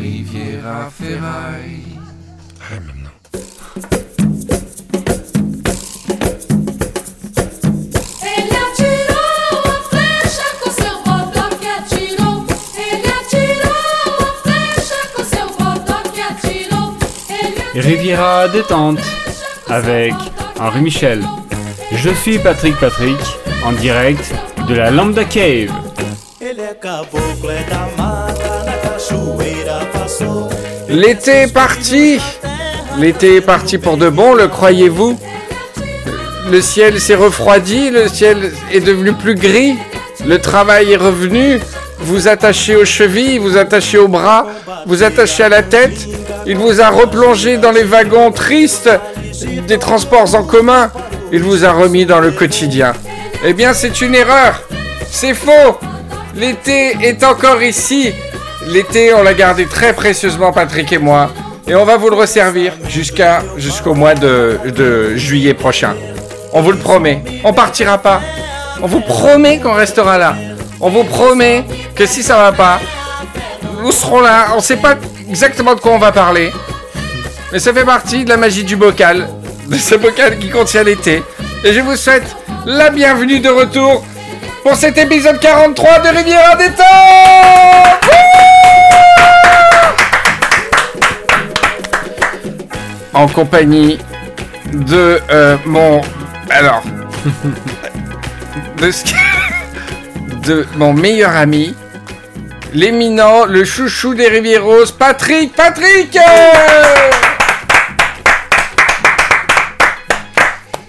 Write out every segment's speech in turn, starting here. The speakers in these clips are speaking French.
Riviera Ferraille. Ah, maintenant. Riviera détente avec Henri Michel. Je suis Patrick Patrick en direct de la Lambda Cave. L'été est parti. L'été est parti pour de bon, le croyez-vous? Le ciel s'est refroidi, le ciel est devenu plus gris, le travail est revenu, vous attachez aux chevilles, vous attachez aux bras, vous attachez à la tête, il vous a replongé dans les wagons tristes des transports en commun, il vous a remis dans le quotidien. Eh bien, c'est une erreur. C'est faux. L'été est encore ici L'été, on l'a gardé très précieusement, Patrick et moi. Et on va vous le resservir jusqu'à jusqu'au mois de, juillet prochain. On vous le promet. On partira pas. On vous promet qu'on restera là. On vous promet que si ça va pas, nous serons là. On sait pas exactement de quoi on va parler. Mais ça fait partie de la magie du bocal. De ce bocal qui contient l'été. Et je vous souhaite la bienvenue de retour pour cet épisode 43 de Riviera des Temps En compagnie de euh, mon... Alors... de, ce- de mon meilleur ami, l'éminent, le chouchou des Rivieros, Patrick Patrick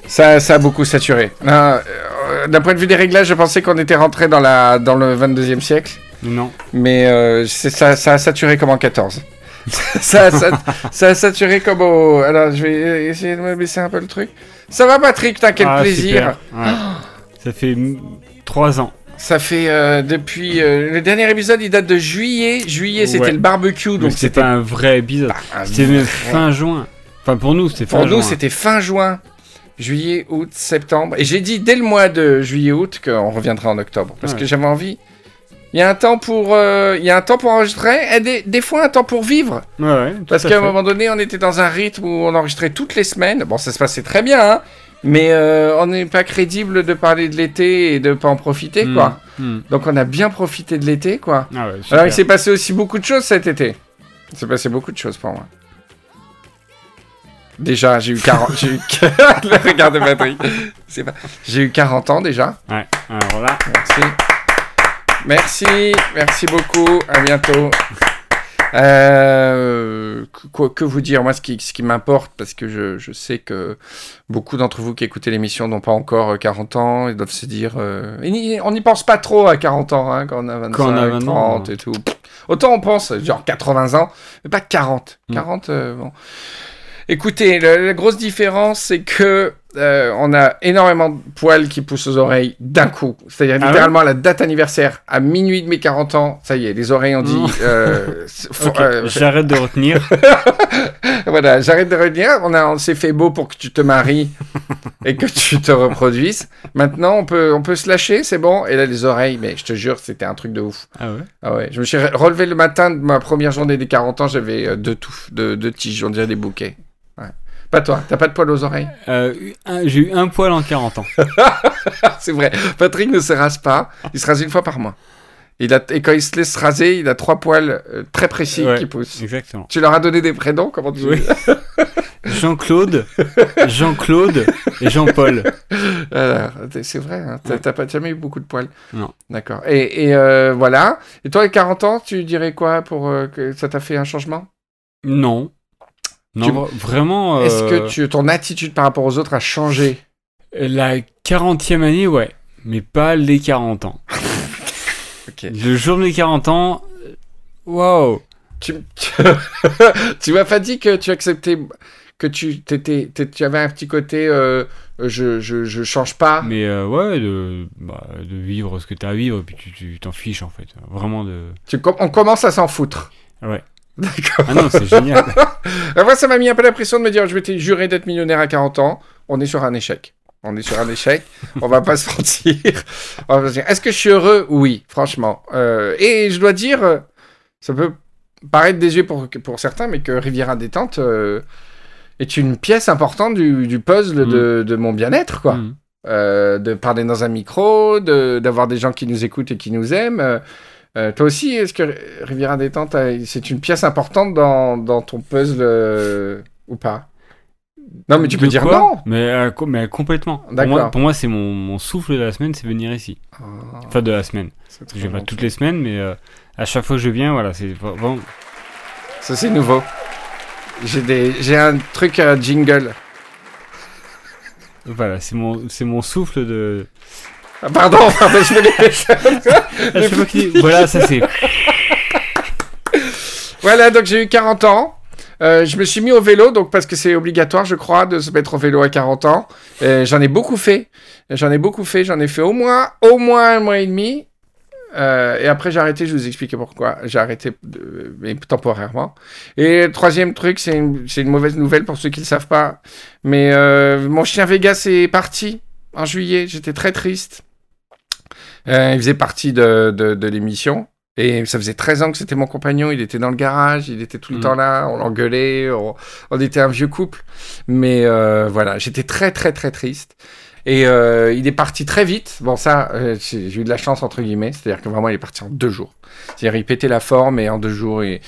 Ça, ça a beaucoup saturé. Non, euh, D'un point de vue des réglages, je pensais qu'on était rentré dans, la, dans le 22e siècle. Non. Mais euh, ça, ça a saturé comme en 14. ça, a sa- ça a saturé comme au... Alors, je vais essayer de me baisser un peu le truc. Ça va, Patrick T'as quel Ah, plaisir. Ouais. Ça fait mm, trois ans. Ça fait euh, depuis... euh, le dernier épisode, il date de juillet. Juillet, c'était le barbecue, Donc c'était un vrai épisode. un C'était même fin juin. Enfin pour nous c'était fin Pour juin. nous, c'était fin juin. Juillet, août, septembre. Et j'ai dit dès le mois de juillet-août qu'on reviendra en octobre. Parce Ouais. que j'avais envie... Il y a un temps pour, euh, il y a un temps pour enregistrer et des, des fois un temps pour vivre. Ouais, ouais, tout Parce à qu'à un fait. moment donné, on était dans un rythme où on enregistrait toutes les semaines. Bon, ça se passait très bien, hein. Mais euh, on n'est pas crédible de parler de l'été et de pas en profiter, Mm, quoi. mm. Donc on a bien profité de l'été, quoi. Ah ouais, super. Alors il s'est passé aussi beaucoup de choses cet été. Il s'est passé beaucoup de choses pour moi. Déjà, j'ai eu 40... j'ai eu... Le regard de Patrick. C'est pas... J'ai eu 40 ans déjà. Ouais, alors là. Merci. Merci, merci beaucoup. À bientôt. Euh, que- quoi, que vous dire? Moi, ce qui, ce qui m'importe, parce que je, je sais que beaucoup d'entre vous qui écoutez l'émission n'ont pas encore euh, 40 ans, ils doivent se dire. euh, on n'y pense pas trop à 40 ans, hein, quand on a 25, Quand on a 20 ans, 30 et tout. Autant on pense, genre 80 ans, mais pas 40. Mm. 40, euh, bon. Écoutez, la grosse différence, c'est que euh, on a énormément de poils qui poussent aux oreilles d'un coup. C'est-à-dire Ah littéralement à la date anniversaire, à minuit de mes 40 ans, ça y est, les oreilles ont dit... Euh, euh, j'arrête de retenir. voilà, j'arrête de redire. On, a, on s'est fait beau pour que tu te maries et que tu te reproduises. Maintenant, on peut, on peut se lâcher, c'est bon. Et là, les oreilles, mais je te jure, c'était un truc de ouf. Ah ouais? Ah ouais, je me suis re- relevé le matin de ma première journée des 40 ans, j'avais deux touffes, deux, deux tiges, on dirait des bouquets. Ouais. Pas toi, t'as pas de poils aux oreilles Euh, J'ai eu un poil en 40 ans. C'est vrai. Patrick ne se rase pas. Il se rase une fois par mois. Il a, et quand il se laisse raser, il a trois poils euh, très précis Ouais. qui poussent. Exactement. Tu leur as donné des prénoms Comment tu Oui. Jean-Claude, Jean-Claude et Jean-Paul. C'est vrai, hein, t'as Ouais. jamais eu beaucoup de poils. Non. D'accord. Et, et, euh, voilà. Et toi, à 40 ans, tu dirais quoi pour euh, que ça t'a fait un changement? Non. Non, Tu- vra- vraiment. Est-ce euh, que tu, ton attitude par rapport aux autres a changé? La 40e année, ouais. Mais pas les 40 ans. Le jour de mes 40 ans, waouh. Tu, tu, tu m'as pas dit que tu acceptais que tu t'étais, t'é- tu avais un petit côté euh, je, je, je change pas? Mais euh, ouais, de, bah, de vivre ce que t'as à vivre, et puis tu- tu t'en fiches en fait. Vraiment de. Tu on commence à s'en foutre. Ouais. D'accord. Ah non, c'est génial. Moi, ça m'a mis un peu la pression de me dire je m'étais juré d'être millionnaire à 40 ans. On est sur un échec. On est sur un échec. on va pas se mentir. Est-ce que je suis heureux? Oui, franchement. Euh, et je dois dire, ça peut paraître désuet pour, pour certains, mais que Riviera Détente euh, est une pièce importante du, du puzzle de, de mon bien-être, quoi. Mm. Euh, de parler dans un micro, de- d'avoir des gens qui nous écoutent et qui nous aiment. Euh, toi aussi, est-ce que Riviera Détente, c'est une pièce importante dans, dans ton puzzle euh, ou pas? Non, mais tu peux dire quoi non. Mais, euh, mais complètement. Pour moi, pour moi, c'est mon, mon souffle de la semaine, c'est venir ici. Ah, Enfin, de la semaine. Je viens pas toutes les semaines, mais à chaque fois que je viens, voilà, c'est vraiment. Ça, c'est nouveau. J'ai des... un truc à jingle. Voilà, c'est mon, c'est mon souffle de. Ah, pardon, pardon, je me chaque fois qu'il dit- voilà, ça c'est. Voilà, donc j'ai eu 40 ans. Euh, je me suis mis au vélo, donc parce que c'est obligatoire, je crois, de se mettre au vélo à 40 ans. Euh, j'en ai beaucoup fait. J'en ai beaucoup fait. J'en ai fait au moins, au moins un mois et demi. Euh, et après, j'ai arrêté. Je vous expliquer pourquoi. J'ai arrêté, mais temporairement. Et troisième truc, c'est une, mauvaise nouvelle pour ceux qui ne le savent pas. Mais mon chien Vegas est parti en juillet. J'étais très triste. Euh, il faisait partie de, de, de l'émission. Et ça faisait 13 ans que c'était mon compagnon, il était dans le garage, il était tout le Mm. temps là, on l'engueulait, on, on était un vieux couple. Mais euh, voilà, j'étais très très très triste. Et euh, il est parti très vite. Bon ça, euh, j'ai j'ai eu de la chance entre guillemets, c'est-à-dire que vraiment il est parti en deux jours. C'est-à-dire il pétait la forme et en deux jours, il,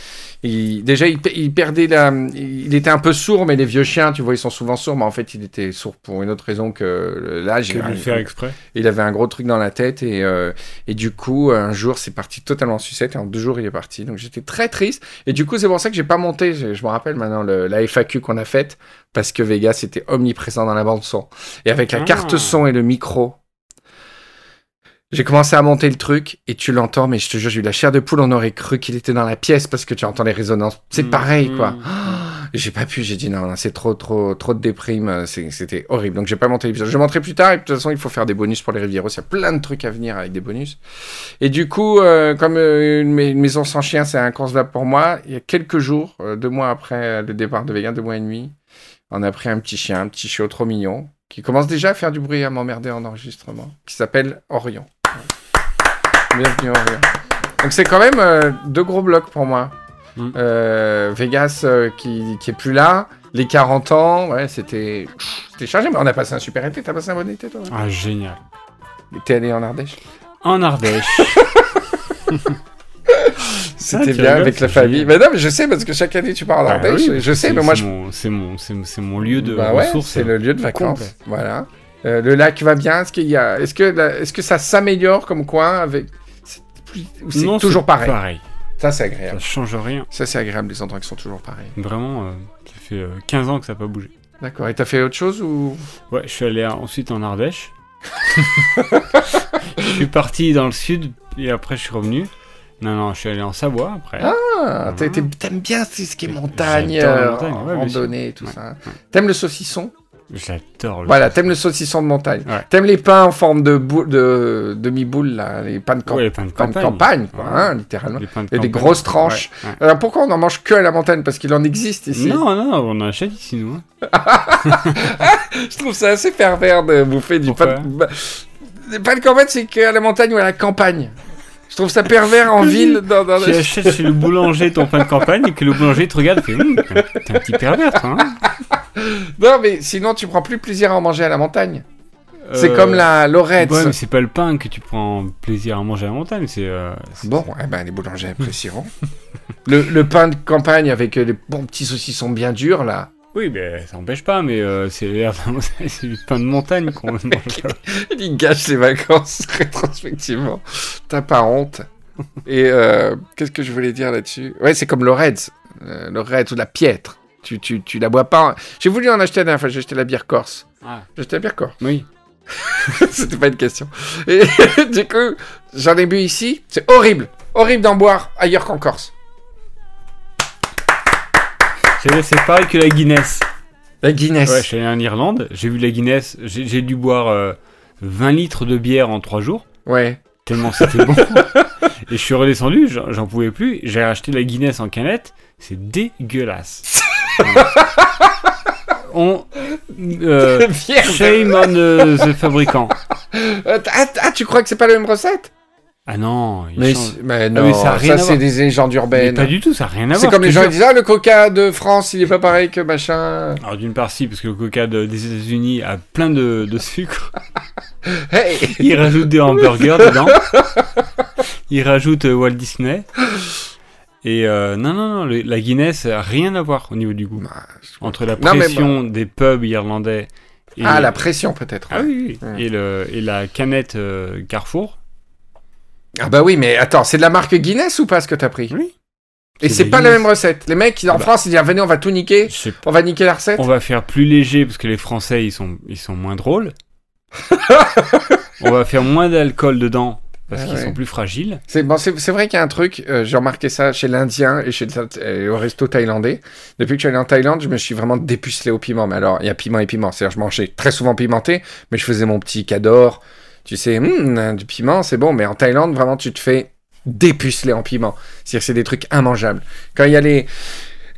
il- déjà il, pe- il perdait la... Il était un peu sourd, mais les vieux chiens, tu vois, ils sont souvent sourds, mais en fait il était sourd pour une autre raison que l'âge. Il- le faire exprès. il avait un gros truc dans la tête et, euh, et du coup, un jour, c'est parti totalement en sucette et en deux jours, il est parti. Donc j'étais très triste. Et du coup, c'est pour ça que j'ai pas monté. Je, je me rappelle maintenant le- la FAQ qu'on a faite parce que Vegas était omniprésent dans la bande son. Et avec la Ah. carte son et le micro, j'ai commencé à monter le truc et tu l'entends, mais je te jure, j'ai eu la chair de poule. On aurait cru qu'il était dans la pièce parce que tu entends les résonances. C'est Mm, pareil, quoi. Et J'ai pas pu, j'ai dit non, non, c'est trop, trop, trop de déprime, euh, c'était horrible. Donc j'ai pas monté l'épisode. Je montrerai plus tard et de toute façon il faut faire des bonus pour les Rivieros. Il y a plein de trucs à venir avec des bonus. Et du coup, euh, comme euh, une, mai- une maison sans chien, c'est inconcevable pour moi, il y a quelques jours, euh, deux mois après le départ de Vegan, deux mois et demi, on a pris un petit chien, un petit chiot trop mignon, qui commence déjà à faire du bruit à m'emmerder en enregistrement, qui s'appelle Orion. Bienvenue. Donc c'est quand même euh, deux gros blocs pour moi. Mm. Euh, Vegas euh, qui, qui est plus là, les 40 ans, ouais, c'était c'était chargé, mais on a passé un super été. T'as passé un bon été toi Ah, génial. T'es allé en Ardèche? En Ardèche. C'était tu bien avec la famille. génial. Mais non, mais je sais parce que chaque année tu pars en Ah Ardèche. oui, je sais, c'est- mais moi je. mon- C'est mon, mon lieu de Bah ouais, c'est le lieu de vacances. Voilà. Euh, le lac va bien? Est-ce qu'il y a, est-ce que, la- est-ce que ça s'améliore comme coin avec, c'est plus- ou c'est Non, toujours pareil? Pareil. Ça c'est Ça agréable. change rien. Ça c'est agréable les endroits qui sont toujours pareils. Vraiment, euh, ça fait euh, 15 ans que ça n'a pas bougé. D'accord. Et t'as fait autre chose ou? Ouais, je suis allé ensuite en Ardèche. je suis parti dans le sud et après je suis revenu. Non, non, je suis allé en Savoie après. Ah, t'as t'aimes bien ce ce qui est montagne, J'adore la euh, montagne, ouais, bien sûr. randonnée, tout Ouais, ça. T'aimes le saucisson? J'adore le Voilà, t'aimes le saucisson de montagne. Ouais. T'aimes les pains en forme de, boule, de demi-boule, là, les pains de, camp- Ouais, les pains de pains de campagne. campagne, quoi, Ouais. hein, littéralement. Les pains de Et des campagne. grosses tranches. Alors pourquoi on en mange que à la montagne? Parce qu'il en existe ici. Non, non, on en achète ici, nous. hein. Je trouve ça assez pervers de bouffer du pain de... Les pains de campagne, c'est qu'à la montagne ou à la campagne. Je trouve ça pervers en ville. Dans, dans Tu achètes chez le boulanger ton pain de campagne et que le boulanger te regarde et fait Hum, t'es un petit pervers, toi, hein Non, mais sinon, tu prends plus plaisir à en manger à la montagne. C'est Euh, comme la Lorette. Ouais, mais c'est pas le pain que tu prends plaisir à manger à la montagne, c'est. euh, Bon, eh ben, les boulangers apprécieront. le, le pain de campagne avec euh, les bons petits saucissons bien durs, là. Oui, mais ça empêche pas, mais euh, c'est du pain de montagne qu'on mange. Il gâche les vacances rétrospectivement. T'as pas honte. Et euh, qu'est-ce que je voulais dire là-dessus? Ouais, c'est comme. Euh, le Reds ou la piètre. Tu, tu, tu la bois pas. J'ai voulu en acheter la dernière fois, j'ai acheté la bière corse. Ah, J'ai acheté la bière corse. oui. C'était pas une question. Et du coup, j'en ai bu ici. C'est horrible. Horrible d'en boire ailleurs qu'en Corse. C'est pareil que la Guinness. La Guinness. Ouais, je suis allé en Irlande, j'ai vu la Guinness, j'ai dû boire euh, 20 litres de bière en 3 jours, Ouais. tellement c'était bon. Et je suis redescendu, j'en j'en pouvais plus, j'ai acheté la Guinness en canette, c'est dégueulasse. On. euh, shame on euh, the fabricant. Euh, ah, ah, tu crois que c'est pas la même recette? Ah non, il Mais, mais mais non, ça a ça, rien à c'est des légendes Mais urbaines. pas du tout, ça n'a rien à voir. C'est comme les gens qui disent Ah, le coca de France, il est pas pareil que machin. Alors d'une part si, parce que le coca de- des États-Unis a plein de, de sucre. Hey Ils rajoutent des hamburgers dedans. Ils rajoutent euh, Walt Disney. Et euh, non, non, non, le- la Guinness a rien à voir au niveau du goût. Bah, Entre la Non, pression des pubs irlandais et, Ah, la pression peut-être. Ah oui, oui. Et, le, et la canette euh, Carrefour. Ah bah oui, mais attends, c'est de la marque Guinness ou pas ce que t'as pris? Oui. Et C'est pas la même recette. Les mecs, ils- en Bah. France, ils disent ah, venez, on va tout niquer, on va niquer la recette. On va faire plus léger parce que les Français ils sont, ils sont moins drôles. on va faire moins d'alcool dedans parce Ah qu'ils ouais. sont plus fragiles. C'est bon, vrai qu'il y a un truc, euh, j'ai remarqué ça chez l'Indien et chez euh, au resto thaïlandais. Depuis que je suis allé en Thaïlande, je me suis vraiment dépucelé au piment. Mais alors, il y a piment et piment. C'est-à-dire, je mangeais très souvent pimenté, mais je faisais mon petit cador. Tu sais, Hum, du piment, c'est bon. Mais en Thaïlande, vraiment, tu te fais dépuceler en piment. C'est-à-dire, c'est des trucs immangeables. Quand il y a les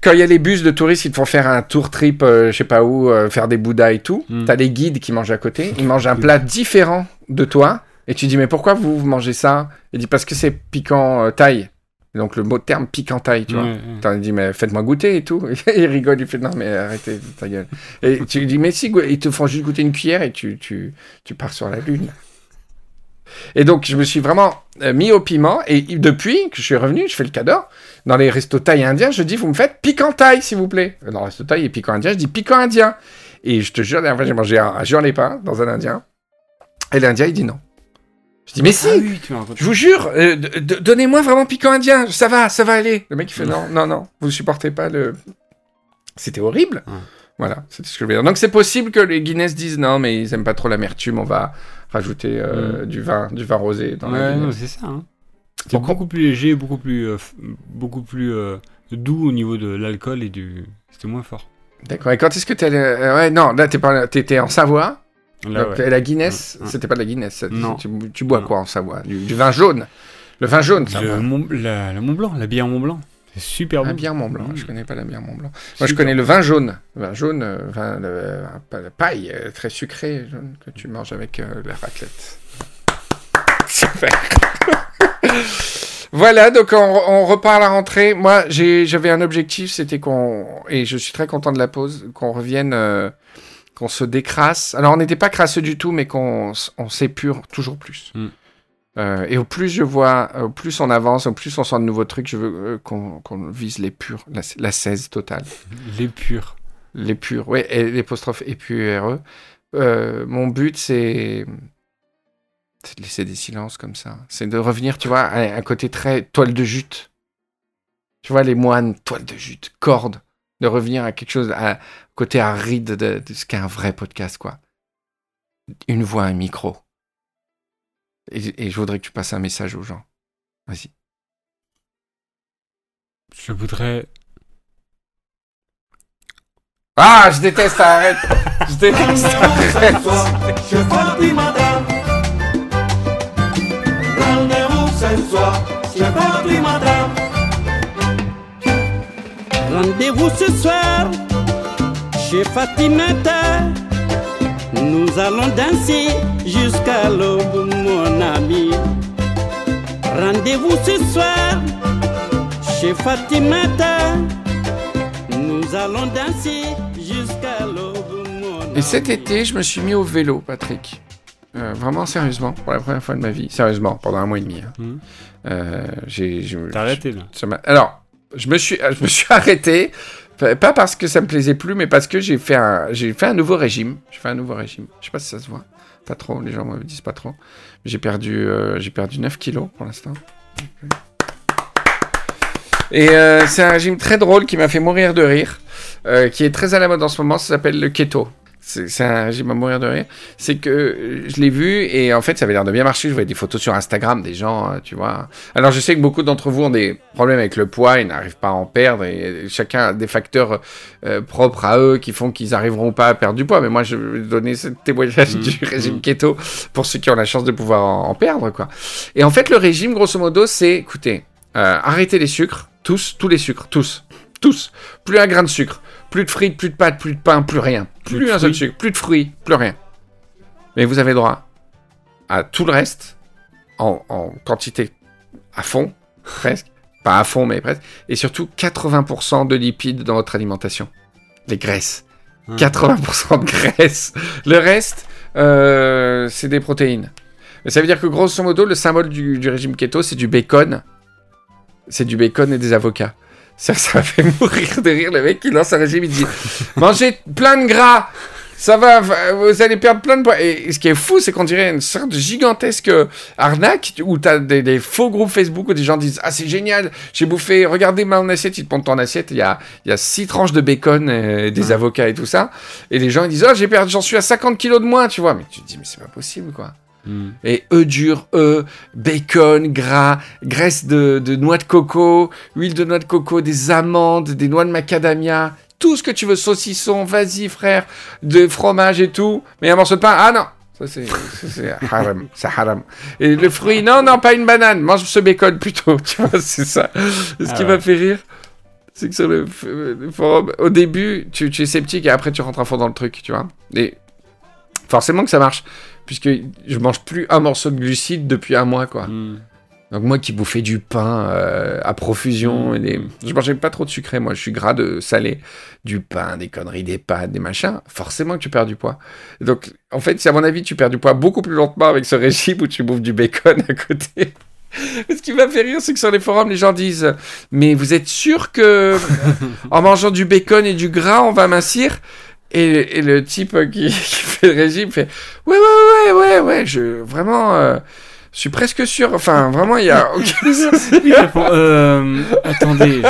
quand il y a les bus de touristes, ils te font faire un tour trip, euh, je sais pas où, euh, faire des bouddhas et tout. Mm. T'as les guides qui mangent à côté. Ils mangent un plat différent de toi. Et tu dis, mais pourquoi vous, vous mangez ça? Il dit, parce que c'est piquant euh, thaï. Donc le mot terme piquant thaï, tu vois. Ouais, ouais. T'en dit, mais faites-moi goûter et tout. il rigole, il fait, non, mais arrêtez ta gueule. Et tu lui dis, mais si, ils te font juste goûter une cuillère et tu, tu, tu pars sur la lune. Et donc, je me suis vraiment euh, mis au piment. Et depuis que je suis revenu, je fais le cadeau. Dans les restos thaï indiens, je dis, vous me faites piquant thaï, s'il vous plaît. Dans le resto thaï et piquant indien, je dis piquant indien. Et je te jure, la dernière fois, j'ai mangé un, un jure-les-pins dans un indien. Et l'indien, il dit non. Je dis, mais si, Ah oui, raconté. je vous jure, euh, donnez-moi vraiment piquant indien, ça va, ça va aller. Le mec il fait non, non, non, vous supportez pas le. C'était horrible. Ouais. Voilà, c'était ce que je voulais dire. Donc c'est possible que les Guinness disent non, mais ils aiment pas trop l'amertume, on va rajouter euh, du vin, du vin rosé dans la Ouais, Guinness. c'est ça. Hein. C'est beaucoup plus léger, beaucoup plus, euh, beaucoup plus doux au niveau de l'alcool et du. C'était moins fort. D'accord. Et quand est-ce que t'es allé Ouais, non, là t'es pas, t'étais en Savoie. Là, donc, ouais. et la Guinness, Ouais, ouais. c'était pas de la Guinness. Non. Tu, tu bois Non. quoi en Savoie? Du, du vin jaune. Le vin jaune, ça. Le. Mont, la, la Mont Blanc, la bière Mont Blanc. C'est super La bon. bière Mont Blanc. Mmh. Je connais pas la bière Mont Blanc. Moi, je connais le vin jaune. Le vin jaune, euh, vin, le- la paille euh, très sucrée jaune, que tu manges avec euh, la raclette. Super. voilà, donc on, on repart à la rentrée. Moi, j'avais un objectif, c'était qu'on et je suis très content de la pause, qu'on revienne, euh, qu'on se décrasse. Alors, on n'était pas crasseux du tout, mais qu'on on s'épure toujours plus. Mm. Euh, et au plus je vois, au plus on avance, au plus on sent de nouveaux trucs, je veux euh, qu'on vise les purs, la, la 16 totale. Les purs. Les purs, ouais, et l'apostrophe épure. Euh, mon but, c'est c'est de laisser des silences comme ça. C'est de revenir, tu vois, à un côté très toile de jute. Tu vois, les moines, toile de jute, corde. De revenir à quelque chose, à côté aride de, de ce qu'est un vrai podcast, quoi. Une voix, un micro. Et, et je voudrais que tu passes un message aux gens. Vas-y. Je voudrais. Ah, je déteste, arrête Je déteste, arrête Je fais madame. Rendez-vous ce soir. Je fais madame. Rendez-vous ce soir chez Fatimata. Nous allons danser jusqu'à l'aube, mon ami. Rendez-vous ce soir chez Fatimata. Nous allons danser jusqu'à l'aube, mon ami. Et cet été, je me suis mis au vélo, Patrick. Euh, vraiment, sérieusement, pour la première fois de ma vie. Sérieusement, pendant un mois et demi. hein. Mhm. Euh, j'ai, j'ai- T'as arrêté là. ça Alors, je me suis, suis arrêté, pas parce que ça me plaisait plus, mais parce que j'ai fait un, nouveau régime. J'ai fait un nouveau régime. Je sais pas si ça se voit. Pas trop, les gens me disent pas trop. J'ai perdu, euh, j'ai perdu 9 kilos pour l'instant. Et euh, c'est un régime très drôle qui m'a fait mourir de rire, euh, qui est très à la mode en ce moment, ça s'appelle le keto. C'est un régime à mourir de rire. C'est que euh, je l'ai vu et en fait ça avait l'air de bien marcher. Je voyais des photos sur Instagram des gens, euh, tu vois. Alors je sais que beaucoup d'entre vous ont des problèmes avec le poids et n'arrivent pas à en perdre et chacun a des facteurs euh, propres à eux qui font qu'ils arriveront pas à perdre du poids. Mais moi je vais donner ce témoignage Mhm. du régime keto pour ceux qui ont la chance de pouvoir en, en perdre quoi. Et en fait le régime grosso modo c'est, écoutez, euh, arrêtez les sucres, tous, tous les sucres, tous, tous, plus un grain de sucre, plus de frites, plus de pâtes, plus de pain, plus rien, plus, un seul sucre, plus de fruits, plus rien. Mais vous avez droit à tout le reste en, en quantité à fond, presque. Pas à fond, mais presque. Et surtout 80% de lipides dans votre alimentation. Les graisses. Hum. 80% de graisse. Le reste, euh, c'est des protéines. Mais ça veut dire que grosso modo, le symbole du, du régime keto, c'est du bacon. C'est du bacon et des avocats. Ça, ça fait mourir de rire le mec qui lance un régime, il dit Mangez plein de gras ça va, vous allez perdre plein de poids. Et, ce qui est fou, c'est qu'on dirait une sorte de gigantesque arnaque où t'as des, des faux groupes Facebook où des gens disent Ah, c'est génial, j'ai bouffé, regardez mon assiette, ils te montrent ton assiette, il y a, il y a six tranches de bacon, et des avocats et tout ça. Et les gens ils disent Oh, j'ai perdu, j'en suis à 50 kilos de moins, tu vois. Mais tu te dis Mais c'est pas possible, quoi. Hmm. Et œufs durs, œufs, bacon, gras, graisse de, de noix de coco, huile de noix de coco, des amandes, des noix de macadamia, tout ce que tu veux, saucisson, vas-y frère, de fromage et tout, mais un morceau de pain, ah non ça c'est ça, c'est haram, c'est haram. Et le fruit, non, non, pas une banane, mange ce bacon plutôt, tu vois, c'est ça. Ce Ah qui ouais. m'a fait rire, c'est que sur le forum, au début, tu, tu es sceptique et après tu rentres à fond dans le truc, tu vois. Et forcément que ça marche, puisque je mange plus un morceau de glucides depuis un mois, quoi. Hmm. Donc moi qui bouffais du pain euh, à profusion, Mm. et des... je mangeais pas trop de sucré, moi je suis gras de salé, du pain, des conneries, des pâtes, des machins, forcément que tu perds du poids. Donc en fait, à mon avis tu perds du poids beaucoup plus lentement avec ce régime où tu bouffes du bacon à côté. Ce qui m'a fait rire, c'est que sur les forums, les gens disent Mais vous êtes sûr que en mangeant du bacon et du gras, on va mincir? Et, et le type qui, qui fait le régime fait Ouais, ouais, ouais, ouais, ouais, je, vraiment, euh, je suis presque sûr. Enfin, vraiment, il y a aucun répond, euh, attendez,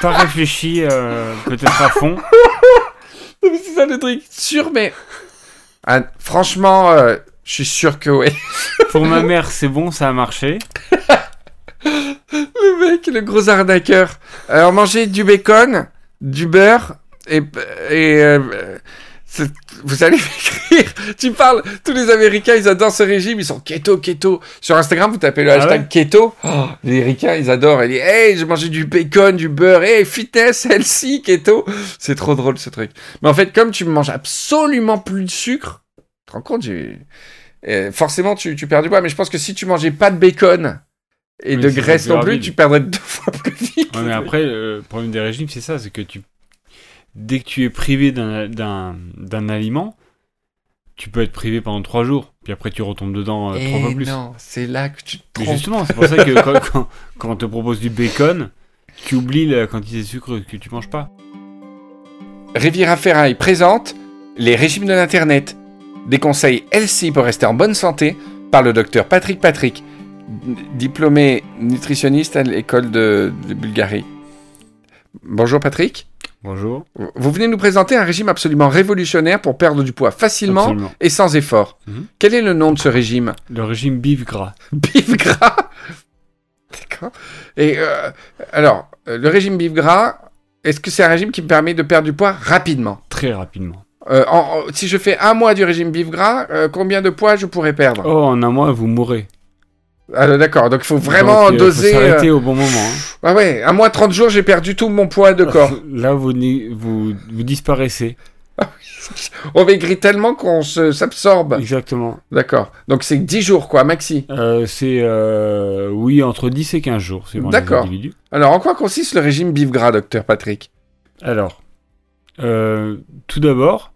pas réfléchi euh, peut-être à fond. Mais c'est ça le truc. Sûr, mais. Ah, franchement, euh, je suis sûr que oui. Pour ma mère, c'est bon, ça a marché. Le mec, le gros arnaqueur. Alors, manger du bacon, du beurre et. et euh, vous allez m'écrire. Tu parles. Tous les Américains, ils adorent ce régime. Ils sont keto, keto. Sur Instagram, vous tapez le Ah hashtag ouais keto. Oh, les Américains, ils adorent. Ils disent Hey, j'ai mangé du bacon, du beurre. Hey, fitness, healthy, keto. C'est trop drôle ce truc. Mais en fait, comme tu manges absolument plus de sucre, tu te rends compte, euh, forcément, tu, tu perds du poids. Mais je pense que si tu mangeais pas de bacon et Oui, de graisse non plus, tu perdrais deux fois plus vite. Ouais, mais après, le problème des régimes, c'est ça, c'est que tu, dès que tu es privé d'un- aliment, tu peux être privé pendant trois jours, puis après tu retombes dedans euh, trois Eh fois plus. non, c'est là que tu te Mais trompes. justement, c'est pour ça que quand, quand- quand on te propose du bacon, tu oublies la quantité de sucre que tu manges pas. Riviera Ferraille présente les régimes de l'Internet. Des conseils healthy pour rester en bonne santé par le docteur Patrick Patrick, diplômé nutritionniste à l'école de, de Bulgarie. Bonjour Patrick. Bonjour. Vous venez nous présenter un régime absolument révolutionnaire pour perdre du poids facilement Absolument. et sans effort. Mhm. Quel est le nom de ce régime? Le régime bif gras. Bif gras? D'accord. Et euh, alors, le régime bif gras, est-ce que c'est un régime qui me permet de perdre du poids rapidement? Très rapidement. Euh, en- en- Si je fais un mois du régime bif gras, euh, combien de poids je pourrais perdre? Oh, en un mois, vous mourrez. Ah, D'accord, donc il faut vraiment Donc, euh, doser... Faut s'arrêter euh, au bon moment. hein. Ah ouais, un mois 30 jours, j'ai perdu tout mon poids de corps. Là, vous, vous, vous disparaissez. On maigrit tellement qu'on se- s'absorbe. Exactement. D'accord. Donc c'est 10 jours, quoi, maxi. Euh, c'est, euh, oui, entre 10 et 15 jours, les D'accord. Alors, en quoi consiste le régime bif gras, docteur Patrick? Alors, euh, tout d'abord,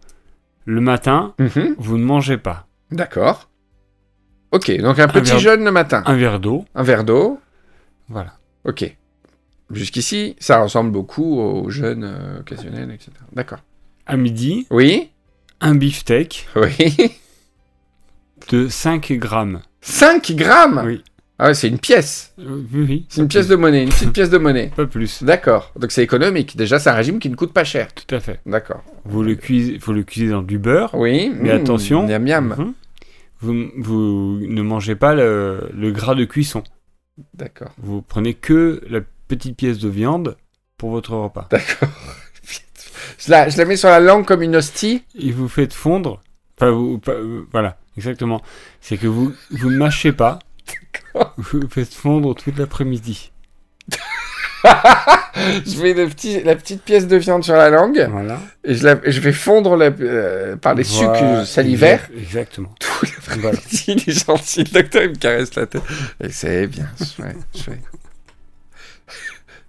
le matin, Mhm. vous ne mangez pas. D'accord. Ok, donc un petit verre- jeûne le matin. Un verre d'eau, Un verre d'eau. voilà. Ok. Jusqu'ici, ça ressemble beaucoup aux jeûnes euh, occasionnels, etc. D'accord. À midi, Oui un beefsteak Oui. de 5 grammes. 5 grammes Oui. Ah ouais, c'est une pièce. Euh, oui, oui. C'est une pièce de monnaie, une petite pièce de monnaie. Pas plus. D'accord. Donc c'est économique. Déjà, c'est un régime qui ne coûte pas cher. Tout à fait. D'accord. Vous le cuisez, faut le cuisez dans du beurre. Oui. Mais mmh, attention. Miam miam. Mhm. Vous, vous ne mangez pas le, le gras de cuisson. D'accord. Vous prenez que la petite pièce de viande pour votre repas. D'accord. je, la, je la mets sur la langue comme une hostie. Et vous faites fondre. Enfin, vous, pas- voilà, exactement. C'est que vous vous ne mâchez pas. Vous faites fondre toute l'après-midi. je mets le petit, la petite pièce de viande sur la langue Voilà. et je, la- et je vais fondre la- euh, par les Voilà, sucs salivaires. exact- Exactement. Tout Voilà. l'après-midi, il est gentil. Le docteur, il me caresse la tête. Et c'est bien, chouette, chouette.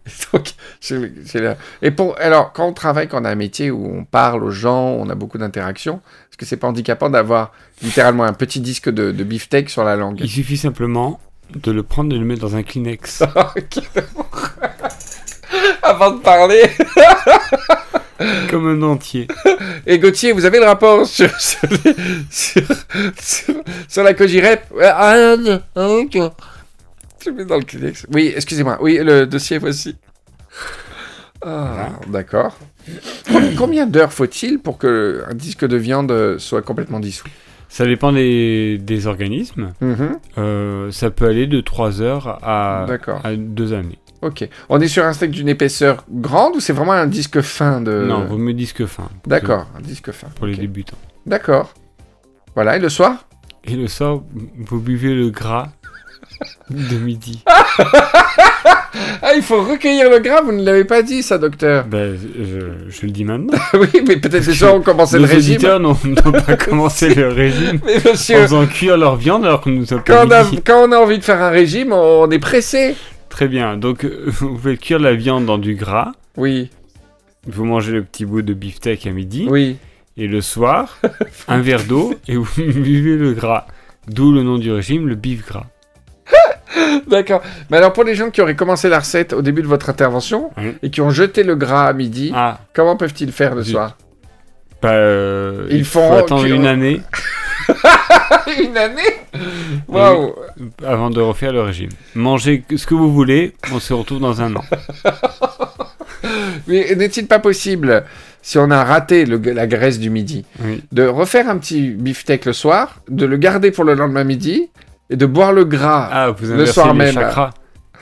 Et donc, j'ai la- Et pour, alors, quand on travaille, quand on a un métier où on parle aux gens, on a beaucoup d'interactions, est-ce que c'est pas handicapant d'avoir littéralement un petit disque de, de beefsteak sur la langue Il suffit simplement de le prendre et de le mettre dans un Kleenex. Avant de parler. comme un dentier. Et Gauthier, vous avez le rapport sur, sur, les- sur, sur, sur la Cogirep Ouais, Ah, non, ah. Je mets dans le Kleenex. Oui, excusez-moi. Oui, le dossier, voici. Ah, d'accord. Combien d'heures faut-il pour que un disque de viande soit complètement dissous? Ça dépend des, des organismes. Mhm, Euh, ça peut aller de 3 heures à, à 2 années. Ok. On est sur un steak d'une épaisseur grande ou c'est vraiment un disque fin de... Non, vaut mieux disque fin. D'accord, un disque fin. Pour les débutants. D'accord. Voilà, et le soir? Et le soir, vous buvez le gras de midi. Ah, il faut recueillir le gras, vous ne l'avez pas dit ça, docteur. Ben, je, je le dis maintenant. oui, mais peut-être les gens ont commencé le régime. auditeurs n'ont n'ont pas commencé le régime Mais en monsieur, faisant cuire leur viande alors que nous sommes pas quand on, a, quand on a envie de faire un régime, on est pressé. Très bien. Donc, euh, vous faites cuire la viande dans du gras. Oui, Vous mangez le petit bout de beefsteak à midi. oui. Et le soir, un verre d'eau et vous buvez le gras. D'où le nom du régime, le beef gras. D'accord. Mais alors, pour les gens qui auraient commencé la recette au début de votre intervention et qui ont jeté le gras à midi, Ah, comment peuvent-ils faire le Zut. soir? Bah, euh, Ils il faut font attendre une année Une année Waouh avant de refaire le régime. Mangez ce que vous voulez, on se retrouve dans un an. Mais n'est-il pas possible, si on a raté le- la graisse du midi, Oui. de refaire un petit beefsteak le soir, de le garder pour le lendemain midi et de boire le gras Ah, vous Le soir les même. chakras.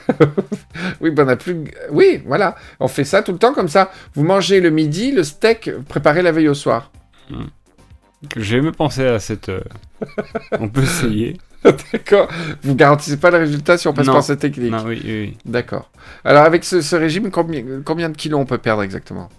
Oui, ben on a plus. Oui, voilà. On fait ça tout le temps comme ça. Vous mangez le midi, le steak préparé la veille au soir. J'ai jamais pensé à cette... euh, on peut essayer. D'accord. Vous garantissez pas le résultat si on passe Non. par cette technique. Non, oui, oui, oui. D'accord. Alors avec ce, ce régime, combien, combien de kilos on peut perdre exactement?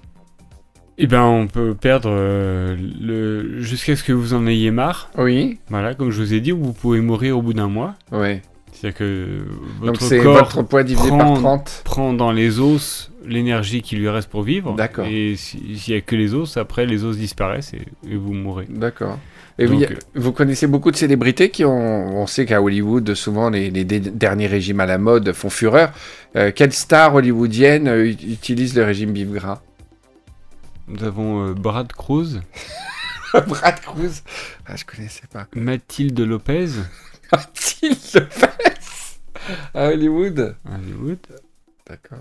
Eh ben, on peut perdre euh, le... jusqu'à ce que vous en ayez marre. Oui. Voilà, comme je vous ai dit, vous pouvez mourir au bout d'un mois. Oui. C'est-à-dire que Donc votre c'est corps votre poids divisé par prend- 30. prend dans les os l'énergie qui lui reste pour vivre. D'accord. Et si- s'il n'y a que les os, après les os disparaissent et, et vous mourrez. D'accord. Et Donc, vous, euh, vous connaissez beaucoup de célébrités qui ont. On sait qu'à Hollywood, souvent, les, derniers régimes à la mode font fureur. Euh, quelle star hollywoodienne euh, ut- utilise le régime bif gras? Nous avons euh, Brad Cruz, Brad Cruz? Ah, je connaissais pas. Mathilde Lopez Mathilde Lopez À Hollywood Hollywood. D'accord.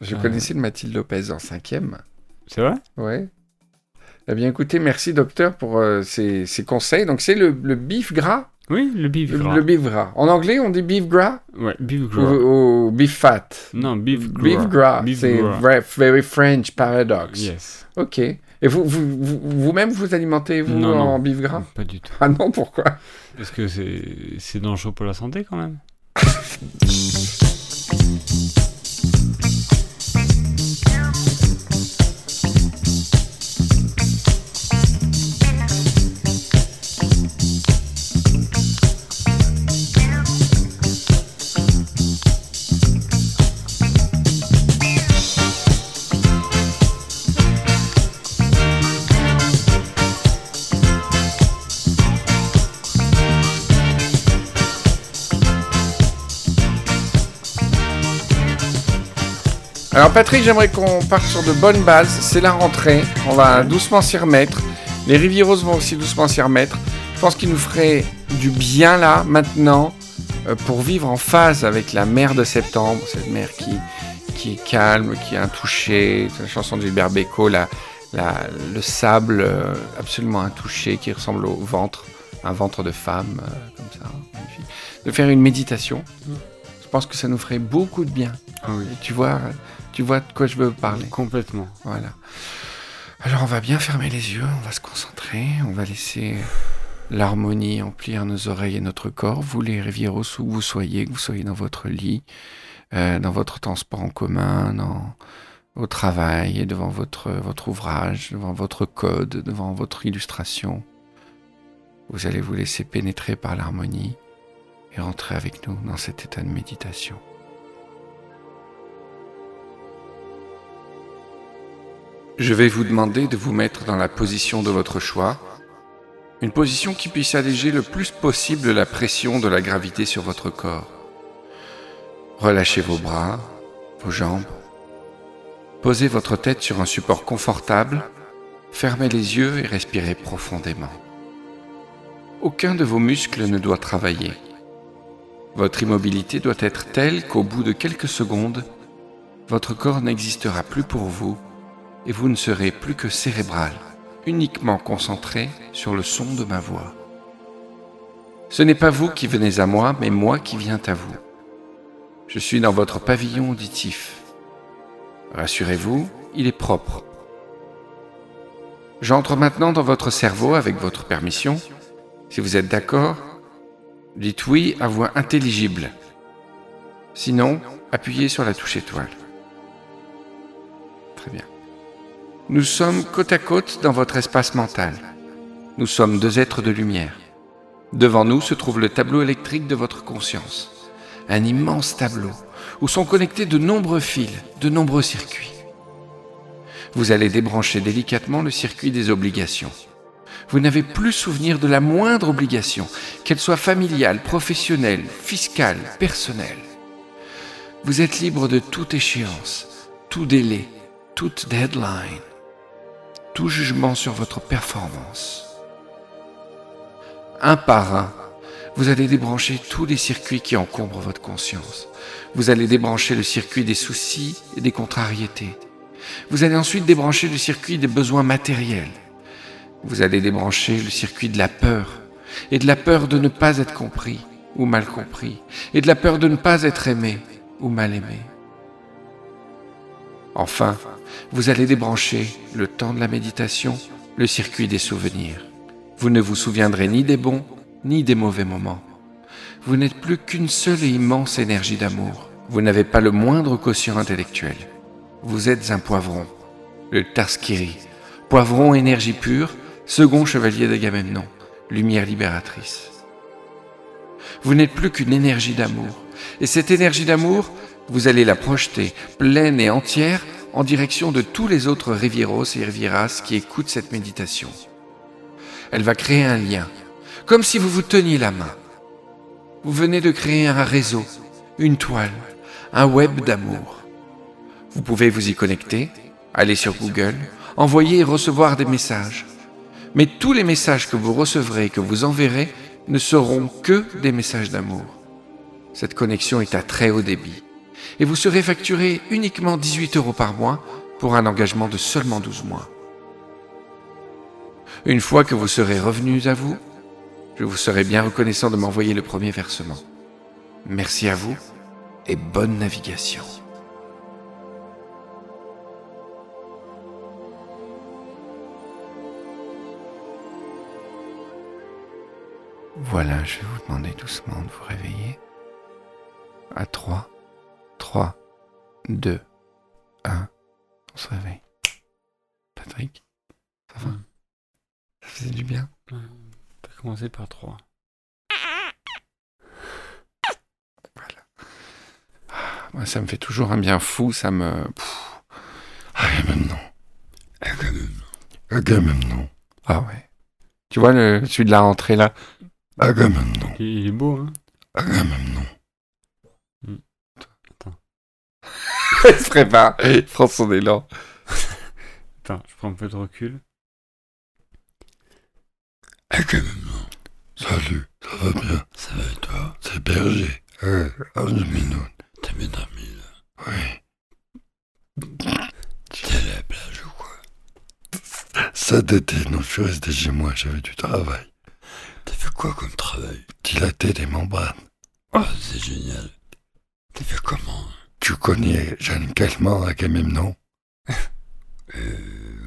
Je Euh. connaissais le Mathilde Lopez en cinquième. C'est vrai? Ouais. Eh bien, écoutez, merci docteur pour euh, ces, ces conseils. Donc, c'est le, le beef gras? Oui, le beef le, gras. le beef gras. En anglais, on dit beef gras? Ouais, beef ou, gras. ou beef fat? Non, beef gras. Beef gras, c'est very French paradox. Yes. Ok. Et vous, vous, vous- vous-même, vous alimentez vous Non, en non. beef gras Pas du tout. Ah non, pourquoi? Est-ce que c'est c'est dangereux pour la santé quand même Alors Patrick, j'aimerais qu'on parte sur de bonnes bases. C'est la rentrée. On va doucement s'y remettre. Les Rivieros vont aussi doucement s'y remettre. Je pense qu'il nous ferait du bien là, maintenant, euh, pour vivre en phase avec la mer de septembre. Cette mer qui, qui est calme, qui est intouchée. C'est la chanson de Gilbert Bécaud, la, la- le sable euh, absolument intouché qui ressemble au ventre. Un ventre de femme, euh, comme ça. magnifique. De faire une méditation. Je pense que ça nous ferait beaucoup de bien. Ah oui. Tu vois, tu vois de quoi je veux parler. Complètement. Voilà. Alors on va bien fermer les yeux, on va se concentrer, on va laisser l'harmonie emplir nos oreilles et notre corps, vous les Rivieros, où vous soyez, que vous soyez dans votre lit, euh, dans votre transport en commun, dans, au travail, et devant votre, votre ouvrage, devant votre code, devant votre illustration. Vous allez vous laisser pénétrer par l'harmonie et rentrer avec nous dans cet état de méditation. Je vais vous demander de vous mettre dans la position de votre choix, une position qui puisse alléger le plus possible la pression de la gravité sur votre corps. Relâchez vos bras, vos jambes. Posez votre tête sur un support confortable, fermez les yeux et respirez profondément. Aucun de vos muscles ne doit travailler. Votre immobilité doit être telle qu'au bout de quelques secondes, votre corps n'existera plus pour vous et vous ne serez plus que cérébral, uniquement concentré sur le son de ma voix. Ce n'est pas vous qui venez à moi, mais moi qui viens à vous. Je suis dans votre pavillon auditif. Rassurez-vous, il est propre. J'entre maintenant dans votre cerveau avec votre permission. Si vous êtes d'accord, dites oui à voix intelligible. Sinon, appuyez sur la touche étoile. Très bien. Nous sommes côte à côte dans votre espace mental. Nous sommes deux êtres de lumière. Devant nous se trouve le tableau électrique de votre conscience. Un immense tableau où sont connectés de nombreux fils, de nombreux circuits. Vous allez débrancher délicatement le circuit des obligations. Vous n'avez plus souvenir de la moindre obligation, qu'elle soit familiale, professionnelle, fiscale, personnelle. Vous êtes libre de toute échéance, tout délai, toute deadline, tout jugement sur votre performance. Un par un, vous allez débrancher tous les circuits qui encombrent votre conscience. Vous allez débrancher le circuit des soucis et des contrariétés. Vous allez ensuite débrancher le circuit des besoins matériels. Vous allez débrancher le circuit de la peur, et de la peur de ne pas être compris ou mal compris, et de la peur de ne pas être aimé ou mal aimé. Enfin, vous allez débrancher, le temps de la méditation, le circuit des souvenirs. Vous ne vous souviendrez ni des bons ni des mauvais moments. Vous n'êtes plus qu'une seule et immense énergie d'amour. Vous n'avez pas le moindre quotient intellectuel. Vous êtes un poivron, le Tarskiri, poivron énergie pure, second chevalier d'Agamemnon, lumière libératrice. Vous n'êtes plus qu'une énergie d'amour. Et cette énergie d'amour, vous allez la projeter pleine et entière en direction de tous les autres Rivieros et Rivieras qui écoutent cette méditation. Elle va créer un lien, comme si vous vous teniez la main. Vous venez de créer un réseau, une toile, un web d'amour. Vous pouvez vous y connecter, aller sur Google, envoyer et recevoir des messages. Mais tous les messages que vous recevrez et que vous enverrez ne seront que des messages d'amour. Cette connexion est à très haut débit. Et vous serez facturé uniquement 18 euros par mois pour un engagement de seulement 12 mois. Une fois que vous serez revenus à vous, je vous serai bien reconnaissant de m'envoyer le premier versement. Merci à vous et bonne navigation. Voilà, je vais vous demander doucement de vous réveiller. À 3, 3, 2, 1, on se réveille. Patrick, ça va? Mm. Ça faisait du bien? T'as commencé par 3. Moi, ça me fait toujours un bien fou, ça me... Pff. Agamemnon. Agamemnon. Agamemnon. Ah ouais. Tu vois le, celui de la rentrée là? Agamemnon. Il, il est beau, hein Agamemnon. Hmm. Attends. Il se prépare, il prend son élan. Attends, je prends un peu de recul. Agamemnon. Salut, ça va bien? Ça va et toi? C'est Berger. Ouais, Agamemnon. T'as bien dormi là Oui. T'es à la plage ou quoi? Cet été, non, je suis resté chez moi, j'avais du travail. T'as fait quoi comme travail? Dilater des membranes. Oh, c'est génial. T'as fait comment? Tu connais Jeanne Calment Agamemnon? Euh,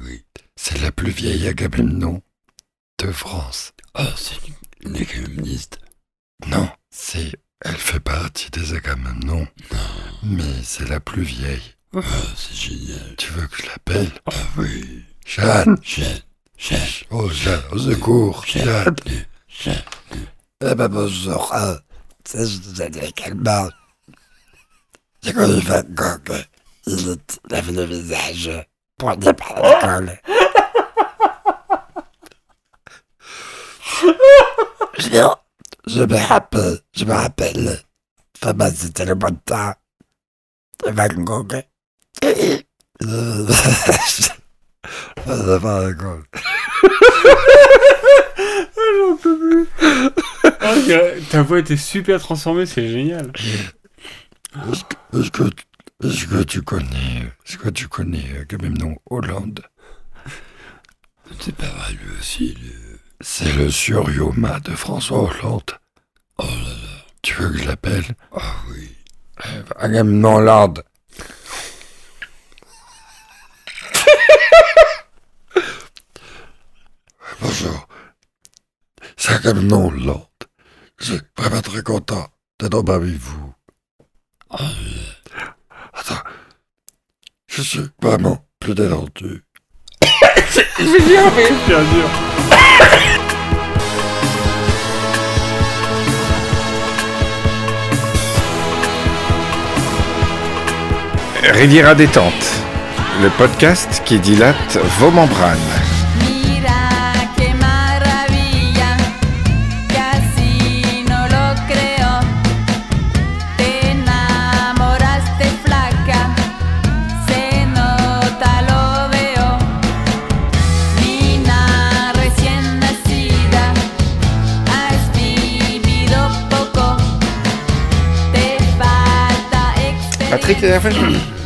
oui. C'est la plus vieille Agamemnon. de France. Ah, c'est une économiste. Non, c'est. Elle fait partie des Agamemnon. Mais c'est la plus vieille. Ah, c'est génial. Tu veux que je l'appelle? Ah oui. Jeanne. Jeanne. Jeanne. Oh, Jeanne, au secours. Jeanne. Jeanne. Eh ben bonjour. Ah, ça, je vous ai dit calmement. J'ai connu Van Gogh. Il, est- le visage poigné par l'école. Je, je me rappelle, je me rappelle. Thomas, c'était le bon temps. Et Van Gogh. Euh, Van Gogh. Oh, ta voix était super transformée, c'est génial. Est-ce que, est-ce que, est-ce que tu connais, est-ce que tu connais euh, quand non Hollande? C'est pas vrai lui aussi. C'est le surioma de François Hollande. Oh là là. Tu veux que je l'appelle? Ah oui. Agamemnon Hollande. Bonjour. C'est Agamemnon Hollande. Je suis vraiment très content d'être parmi vous. Attends. Je suis vraiment plus détendu. Super dur. Riviera détente, le podcast qui dilate vos membranes. Patrick, la dernière fois,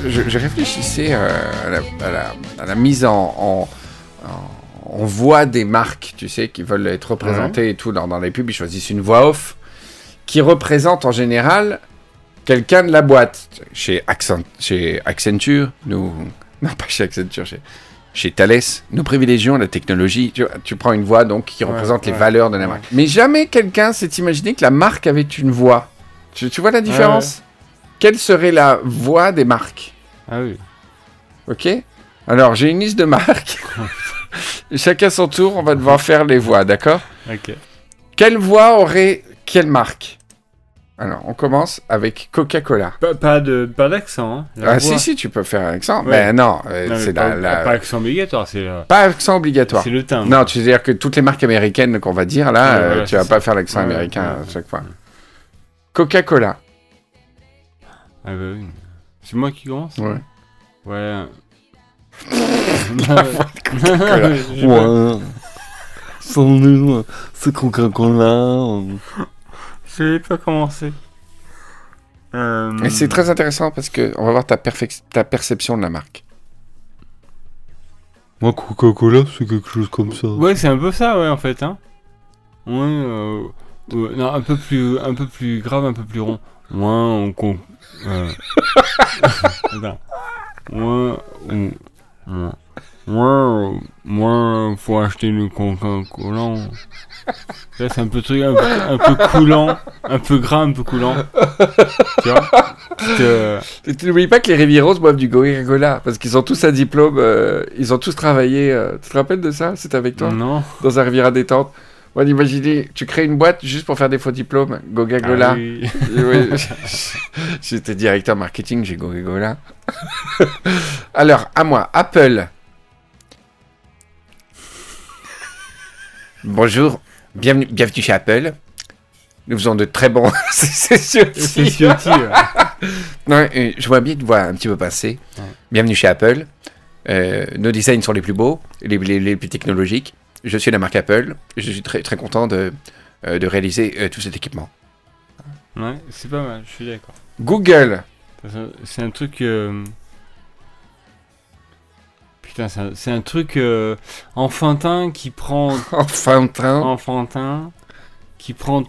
je, je- je réfléchissais euh, à, la, à la- à la mise en, en, en- en voix des marques, tu sais, qui veulent être représentées et tout dans, dans les pubs. Ils choisissent une voix off qui représente en général quelqu'un de la boîte. Chez, Accent, chez Accenture, nous. Non, pas chez Accenture, chez, chez Thales, nous privilégions la technologie. Tu, prends une voix donc qui Ouais, représente les valeurs de la marque. Mais jamais quelqu'un s'est imaginé que la marque avait une voix. Tu, tu vois la différence? Quelle serait la voix des marques? Ah oui. Ok? Alors, j'ai une liste de marques. Chacun son tour, on va devoir faire les voix, d'accord? Ok. Quelle voix aurait quelle marque? Alors, on commence avec Coca-Cola. Pas, pas de pas d'accent. Hein, Ah, voix. si, si, tu peux faire un accent. Ouais. Mais non, euh, Non, c'est pas, la, la- pas accent obligatoire, c'est le, Pas accent obligatoire. c'est le timbre. Non, tu veux dire que toutes les marques américaines qu'on va dire là, Ouais, euh, voilà, tu vas pas faire l'accent Ouais, américain ouais, à chaque fois. Coca-Cola. Ah bah oui. C'est moi qui commence Ouais. Ouais. Coca-Cola. J'ai pas- Salut, c'est Coca-Cola. Je vais pas commencer. Euh... Et c'est très intéressant parce que on va voir ta, ta perception de la marque. Moi, Coca-Cola, c'est quelque chose comme ça. Ouais, c'est un peu ça, ouais, en fait, hein. Ouais, euh, ouais, non, un peu plus, un peu plus grave, un peu plus rond. Moins on Euh... Moins, euh, moins, faut acheter le Coca-Cola. Là, c'est un peu truc, un peu, un coulant, un peu gras, un peu coulant. Tu vois euh, tu n'oublies pas que les Rivieros boivent du Coca-Cola parce qu'ils ont tous un diplôme, euh, ils ont tous travaillé. euh, tu te rappelles de ça C'était avec toi Non. Dans un Riviera détente. Imaginez, tu crées une boîte juste pour faire des faux diplômes. Coca-Cola. Ah oui. Oui, J'étais directeur marketing, j'ai Coca-Cola. Alors, à moi, Apple. Bonjour, bienvenue, bienvenue chez Apple. Nous faisons de très bons. c'est ouais. Non, je vois bien une voix un petit peu pincée. Ouais. Bienvenue chez Apple. Euh, nos designs sont les plus beaux, les, les- les plus technologiques. Je suis la marque Apple. Je suis très, très content de, euh, de réaliser euh, tout cet équipement. Ouais, c'est pas mal, je suis d'accord. Google. C'est- un truc. euh, Putain, c'est un, truc euh, enfantin qui prend. Enfantin. Enfantin. Qui prend.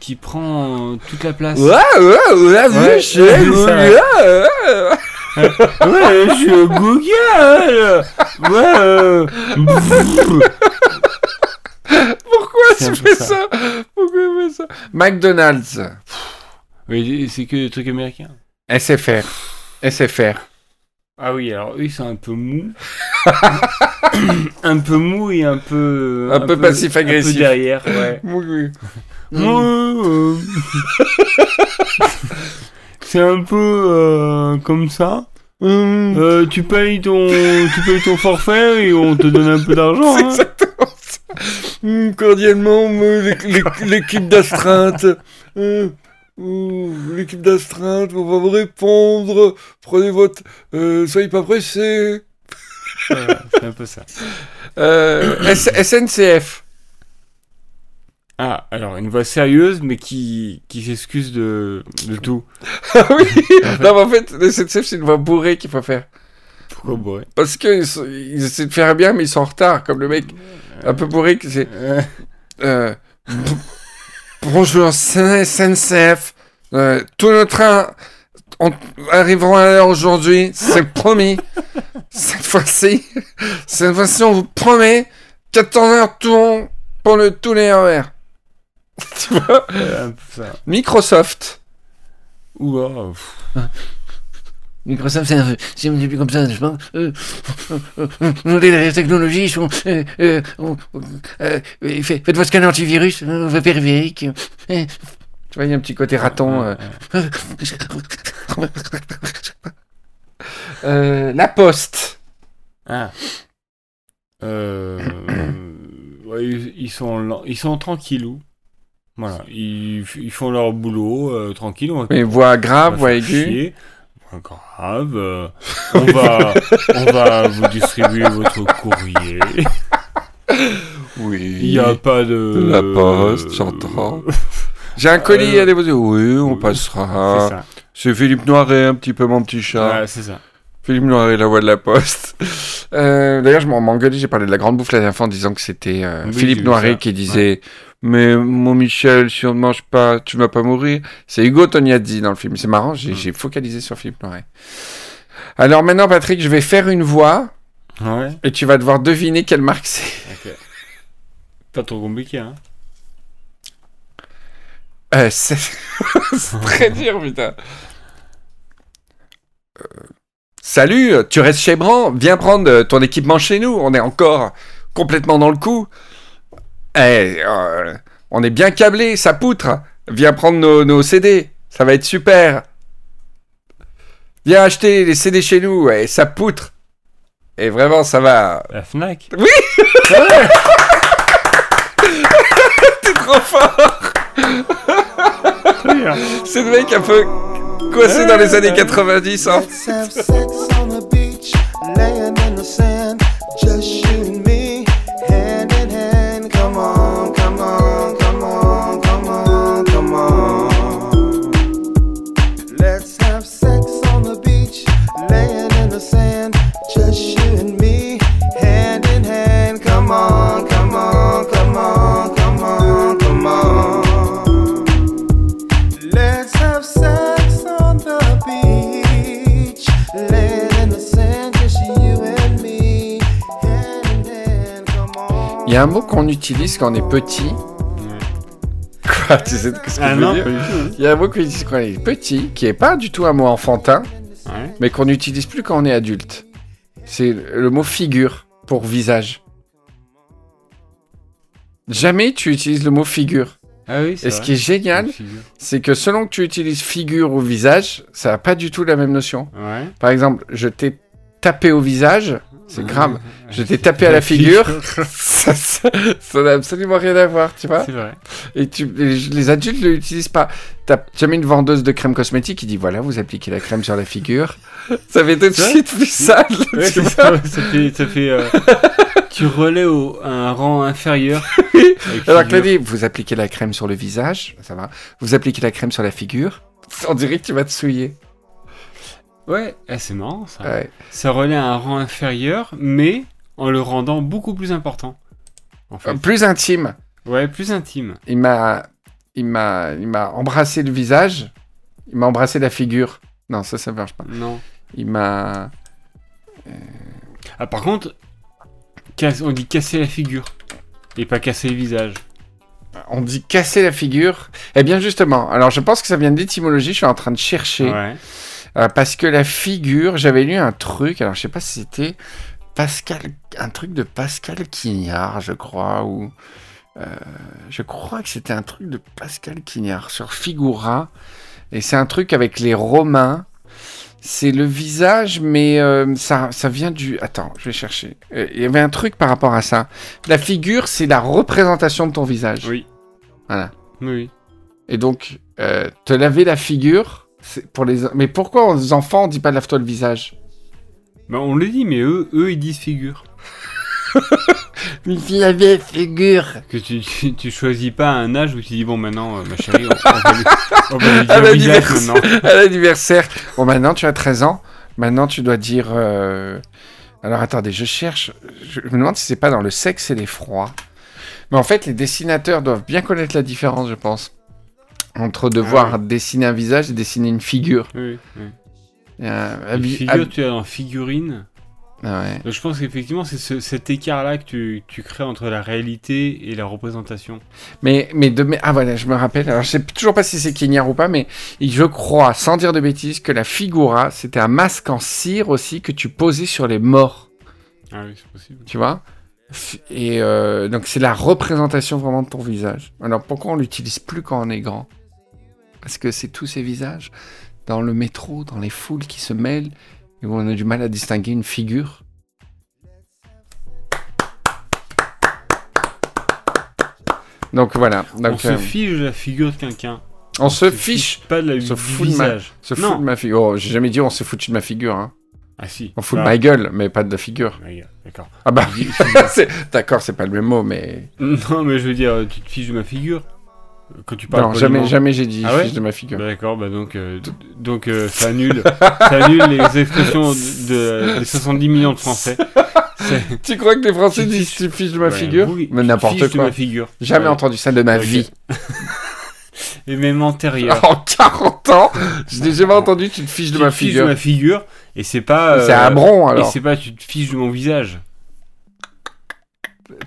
Qui prend toute la place. Ouais, ouais, ouais, Ouais, chez ouais, Google. Ouais, je suis au Google Ouais, euh, un tu fais ça. ça? Pourquoi tu fais ça? McDonald's. Oui, c'est que des trucs américains. SFR. SFR. Ah oui, alors eux, ils sont un peu mous. un peu mous et un peu. Un peu passif-agressif. Un peu derrière, ouais. Oui, oui. c'est un peu euh, comme ça. Euh, tu payes ton, tu payes ton forfait et on te donne un peu d'argent. Hein. exactement ça. Hum, cordialement, l'équipe d'astreinte. Euh, euh, l'équipe d'astreinte, on va vous répondre. Prenez votre. Euh, soyez pas pressés. Voilà, c'est un peu ça. SNCF. Ah, alors une voix sérieuse, mais qui, qui s'excuse de, de tout. Ah oui Non, mais en fait, le SNCF, c'est une voix bourrée qu'il faut faire. Pourquoi bourré Parce qu'ils ils essaient de faire bien, mais ils sont en retard, comme le mec un peu bourré. qui c'est. Euh, Euh, bonjour, SNCF. Euh, tous nos trains on- arriveront à l'heure aujourd'hui, c'est promis. Cette fois-ci, cette fois-ci, on vous promet 14 heures tout pour le, tous les RER. tu vois euh, peu. Microsoft. Ou Microsoft, c'est un, c'est un petit peu comme ça, je pense. Euh, euh, euh, euh, les technologies sont. Euh, euh, on- euh, euh, fait- faites votre scanner antivirus, euh, on va vérifier. que- euh, Tu vois, il y a un petit côté raton. euh. euh, Euh, la Poste. Ah. Euh, ouais, ils, sont ils sont tranquillous. Voilà, ils, font leur boulot euh, tranquille. On va, Mais voix grave, voix aiguë. Pas grave. euh, on va, on va vous distribuer votre courrier. Oui. Il n'y a pas de. La Poste, j'entends. J'ai un colis Euh, à déposer. Oui, on C'est passera. ça. C'est Philippe Noiret, un petit peu mon petit chat. Ouais, c'est ça. Philippe Noiret, la voix de la Poste. Euh, D'ailleurs, je m'en m'en engueulais, j'ai parlé de la grande bouffe la dernière fois en disant que c'était euh, Oui, j'ai Philippe vu Noiret ça. qui disait Mais mon Michel, si on ne mange pas, tu ne vas pas mourir. C'est Hugo Tognazzi dans le film. C'est marrant, j'ai Mm. focalisé sur Philippe Noiret. Alors maintenant, Patrick, je vais faire une voix Ouais. et tu vas devoir deviner quelle marque c'est. Pas trop compliqué, hein. Euh, c'est très dur, putain. Euh, Salut, tu restes chez Bran Viens prendre ton équipement chez nous. On est encore complètement dans le coup. Eh, euh, on est bien câblé, ça poutre. Viens prendre nos, nos CD. Ça va être super. Viens acheter les CD chez nous. Et ça poutre. Et vraiment, ça va. La Fnac. T'es trop fort. C'est le mec un peu coincé dans les années 90. Hein. Y a un mot qu'on utilise quand on est petit. Quoi Tu sais ce que Ah je veux non, dire. Il y a un mot qu'on utilise quand on est petit, qui est pas du tout un mot enfantin. Ouais. mais qu'on n'utilise plus quand on est adulte. C'est le mot figure pour visage. Jamais tu utilises le mot figure. Ah oui, Et ce vrai. qui est génial, c'est que selon que tu utilises figure ou visage, ça n'a pas du tout la même notion. Ouais. Par exemple, je t'ai tapé au visage, c'est grave. Je t'ai tapé à la figure, ça n'a absolument rien à voir, tu vois. C'est vrai. Et tu, les, adultes ne l'utilisent pas. T'as jamais une vendeuse de crème cosmétique qui dit voilà, vous appliquez la crème sur la figure. Ça fait tout de suite plus sale. Ouais, tu vois. ça, ouais, ça fait, ça fait euh, tu relais au, à un rang inférieur. Alors que dit vous appliquez la crème sur le visage, ça va. Vous appliquez la crème sur la figure. On dirait que tu vas te souiller. Ouais, eh, c'est marrant ça. Ouais. Ça relaie à un rang inférieur, mais en le rendant beaucoup plus important. En fait. Euh, Plus intime. Ouais, plus intime. Il m'a, il m'a, il m'a embrassé le visage. Il m'a embrassé la figure. Non, ça, ça marche pas. Non. Il m'a. Ah, par contre, on dit casser la figure. Et pas casser le visage. on dit casser la figure. Eh bien, justement, alors je pense que ça vient d'étymologie, je suis en train de chercher. Ouais. Euh, parce que la figure, j'avais lu un truc, alors je sais pas si c'était Pascal, un truc de Pascal Quignard, je crois, ou euh, je crois que c'était un truc de Pascal Quignard sur figura, et c'est un truc avec les Romains. C'est le visage, mais euh, ça, ça vient du. Attends, je vais chercher. Il y avait un truc par rapport à ça. La figure, c'est la représentation de ton visage. Oui. Voilà. Oui. Et donc, te laver la figure, pour les. Mais pourquoi aux enfants on dit pas lave-toi le visage? Bah, on le dit, mais eux, eux ils disent figure. Il avait figure. Que tu, tu, tu choisis pas un âge où tu dis, bon, maintenant, euh, ma chérie, on, on va lui, on va lui À dire visage l'anniversaire. maintenant. à l'anniversaire. Bon, maintenant tu as 13 ans. Maintenant tu dois dire. euh, Alors attendez, je cherche. Je me demande si c'est pas dans le sexe et l'effroi. Mais en fait, les dessinateurs doivent bien connaître la différence, je pense. Entre devoir Ah dessiner un visage et dessiner une figure. Oui, oui. Un- Une figure, tu es en figurine. Ah ouais. Donc, je pense qu'effectivement, c'est ce- cet écart-là que tu, tu crées entre la réalité et la représentation. Mais, mais de Ah voilà, je me rappelle. Alors je sais toujours pas si c'est Quignard ou pas, mais je crois, sans dire de bêtises, que la figura, c'était un masque en cire aussi que tu posais sur les morts. Ah oui, c'est possible. tu vois? Et euh, donc c'est la représentation vraiment de ton visage. Alors pourquoi on l'utilise plus quand on est grand? Parce que c'est tous ces visages dans le métro, dans les foules qui se mêlent, et où on a du mal à distinguer une figure. Donc voilà. Donc, on se euh, fiche de la figure de quelqu'un. on se fiche, pas de la, se fout de ma- se fout de ma figure. Oh, j'ai jamais dit on s'est foutu de ma figure. Hein. Ah si. On fout de Ah, ma gueule, mais pas de la figure. D'accord. Ah bah, d'accord, c'est pas le même mot, mais Non, mais je veux dire, tu te fiches de ma figure. Quand tu parles non, jamais, poliment. jamais j'ai dit Ah ouais fiche de ma figure. Bah, D'accord, bah donc, euh, donc euh, ça annule, ça annule les expressions de, de- des 70 millions de Français. Tu crois que les Français Tu disent fiches- tu fiches de ma Ouais, figure oui, Mais n'importe fiches de quoi. ma figure. Jamais Ouais. entendu ça de ma vie. Et même antérieure. En 40 ans, je n'ai jamais entendu tu te fiches de tu ma te fiches de figure. ma figure, et c'est pas. C'est euh, un bron Et alors. c'est pas tu te fiches de mon visage.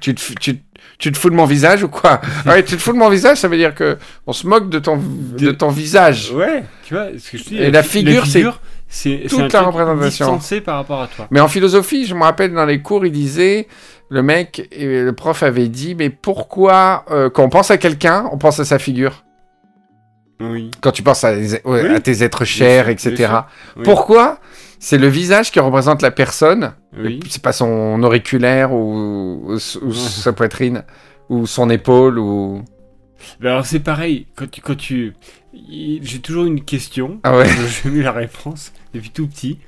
Tu te, tu, tu te fous de mon visage ou quoi Ouais, tu te fous de mon visage, ça veut dire que on se moque de ton, de De- ton visage. Ouais, tu vois, ce que je dis. Et la figure, c'est c'est toute un la représentation. par rapport à toi. Mais en philosophie, je me rappelle dans les cours, il disait, le mec, le prof avait dit, mais pourquoi, euh, quand on pense à quelqu'un, on pense à sa figure? Oui. Quand tu penses à, les- ouais, Oui. à tes êtres chers, etc. Oui. Pourquoi C'est le visage qui représente la personne, Oui. c'est pas son auriculaire ou, ou s- ou sa poitrine, ou son épaule, ou... Alors c'est pareil, quand tu, quand tu... j'ai toujours une question, Ah ouais j'ai eu la réponse depuis tout petit,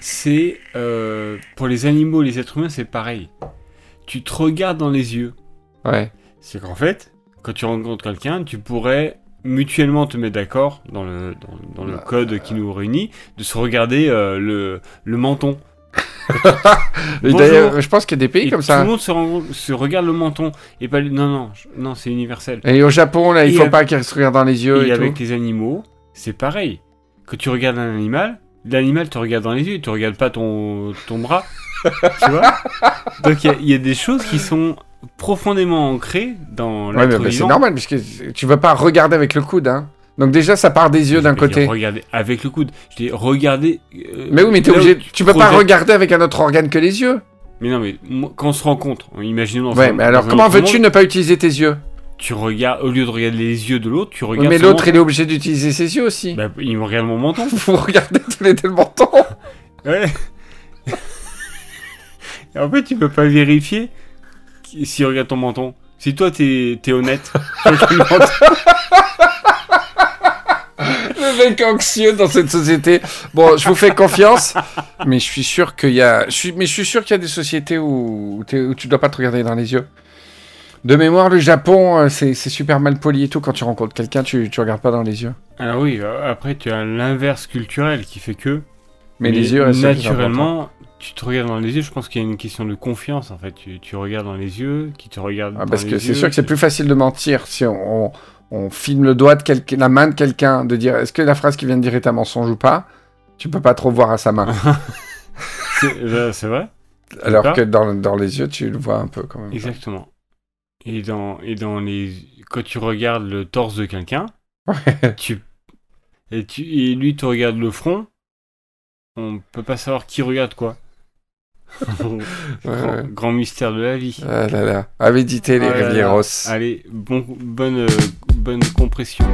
c'est, euh, pour les animaux et les êtres humains, c'est pareil. Tu te regardes dans les yeux. Ouais. C'est qu'en fait, quand tu rencontres quelqu'un, tu pourrais mutuellement te mettre d'accord dans le, dans, dans le Bah, code qui nous réunit, de se regarder euh, le, le menton. D'ailleurs, je pense qu'il y a des pays Et comme tout ça. le monde se, regarde le menton. Et pas, non, non, non, c'est universel. Et au Japon, là, il Et faut avec- pas qu'ils se regardent dans les yeux Et et, avec tout. les animaux, c'est pareil. Quand tu regardes un animal, l'animal te regarde dans les yeux, il te regarde pas ton, ton bras. tu vois? Donc il y a- il y, a des choses qui sont profondément ancrées dans Ouais, mais l'être bah, c'est normal, puisque tu veux pas regarder avec le coude, hein. Donc déjà, ça part des yeux d'un côté. Regarder avec le coude. Je dis regarder. euh, Mais oui, mais où obligé. Tu peux pas regarder avec un autre organe que les yeux. Mais non, mais moi, quand on se rencontre, imaginons. dans Ouais, mais alors comment veux-tu ne pas utiliser tes yeux? Tu regardes, au lieu de regarder les yeux de l'autre, tu Oui, regardes. Mais l'autre, il est obligé d'utiliser ses yeux aussi. Bah, il me regarde mon menton. Vous regardez tous les deux le menton. Ouais. Et en fait, tu peux pas vérifier s'il regarde ton menton. Si toi, t'es es honnête, le mec anxieux dans cette société. Bon, je vous fais confiance, mais je suis sûr qu'il y a. Je suis... Mais je suis sûr qu'il y a des sociétés où, où, tu dois pas te regarder dans les yeux. De mémoire, le Japon, euh, c'est super mal poli et tout. Quand tu rencontres quelqu'un, tu, tu regardes pas dans les yeux. Alors oui, euh, après, tu as l'inverse culturel qui fait que. Mais, les yeux, naturellement, tu te regardes dans les yeux. Je pense qu'il y a une question de confiance en fait. Tu, tu regardes dans les yeux, qui te regarde. Ah, parce que c'est sûr que c'est plus facile de mentir si on, on, on filme le doigt de quelqu'un, la main de quelqu'un, de dire est-ce que la phrase qu'il vient de dire est un mensonge ou pas? Tu peux pas trop voir à sa main. C'est vrai? Alors que dans, dans les yeux, tu le vois un peu quand même. Exactement. Et dans, et dans les. Quand tu regardes le torse de quelqu'un, tu. Et, tu, et lui, tu regardes le front, on peut pas savoir qui regarde quoi. Grand, mystère de la vie. Ah là là. À méditer les. Rivieros. Allez, bon, bonne, euh, bonne compression.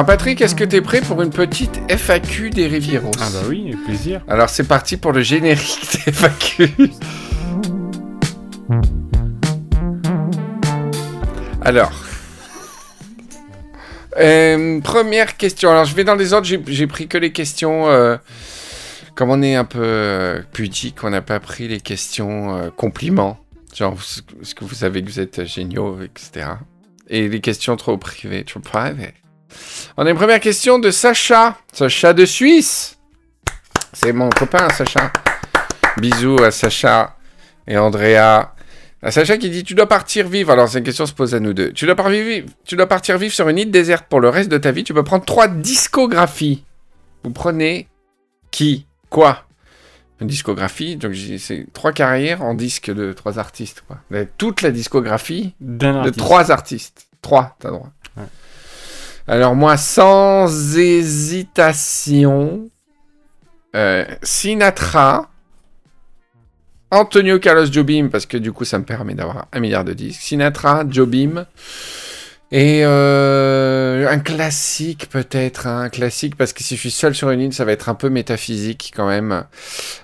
Alors Patrick, est-ce que t'es prêt pour une petite FAQ des Rivieros Ah bah oui, avec plaisir. Alors c'est parti pour le générique des FAQ. Alors. Euh, première question. Alors je vais dans les ordres, j'ai pris que les questions. euh, comme on est un peu euh, pudique, on n'a pas pris les questions compliments. Genre, est-ce que vous savez que vous êtes géniaux, etc. Et les questions trop privées, trop privées. On a une première question de Sacha. Sacha de Suisse. C'est mon copain, Sacha. Bisous à Sacha et Andrea. À Sacha qui dit Tu dois partir vivre. Alors, cette question se pose à nous deux. Tu dois, partir vivre, tu dois partir vivre sur une île déserte pour le reste de ta vie. Tu peux prendre trois discographies. Vous prenez qui? Quoi? Une discographie. Donc, c'est trois carrières en disque de trois artistes. Quoi. Toute la discographie de artiste. trois artistes. Trois, t'as droit. Ouais. Alors moi, sans hésitation, euh, Sinatra, Antonio Carlos Jobim, parce que du coup ça me permet d'avoir un milliard de disques. Sinatra, Jobim, et euh, un classique peut-être, hein, un classique, parce que si je suis seul sur une île, ça va être un peu métaphysique quand même.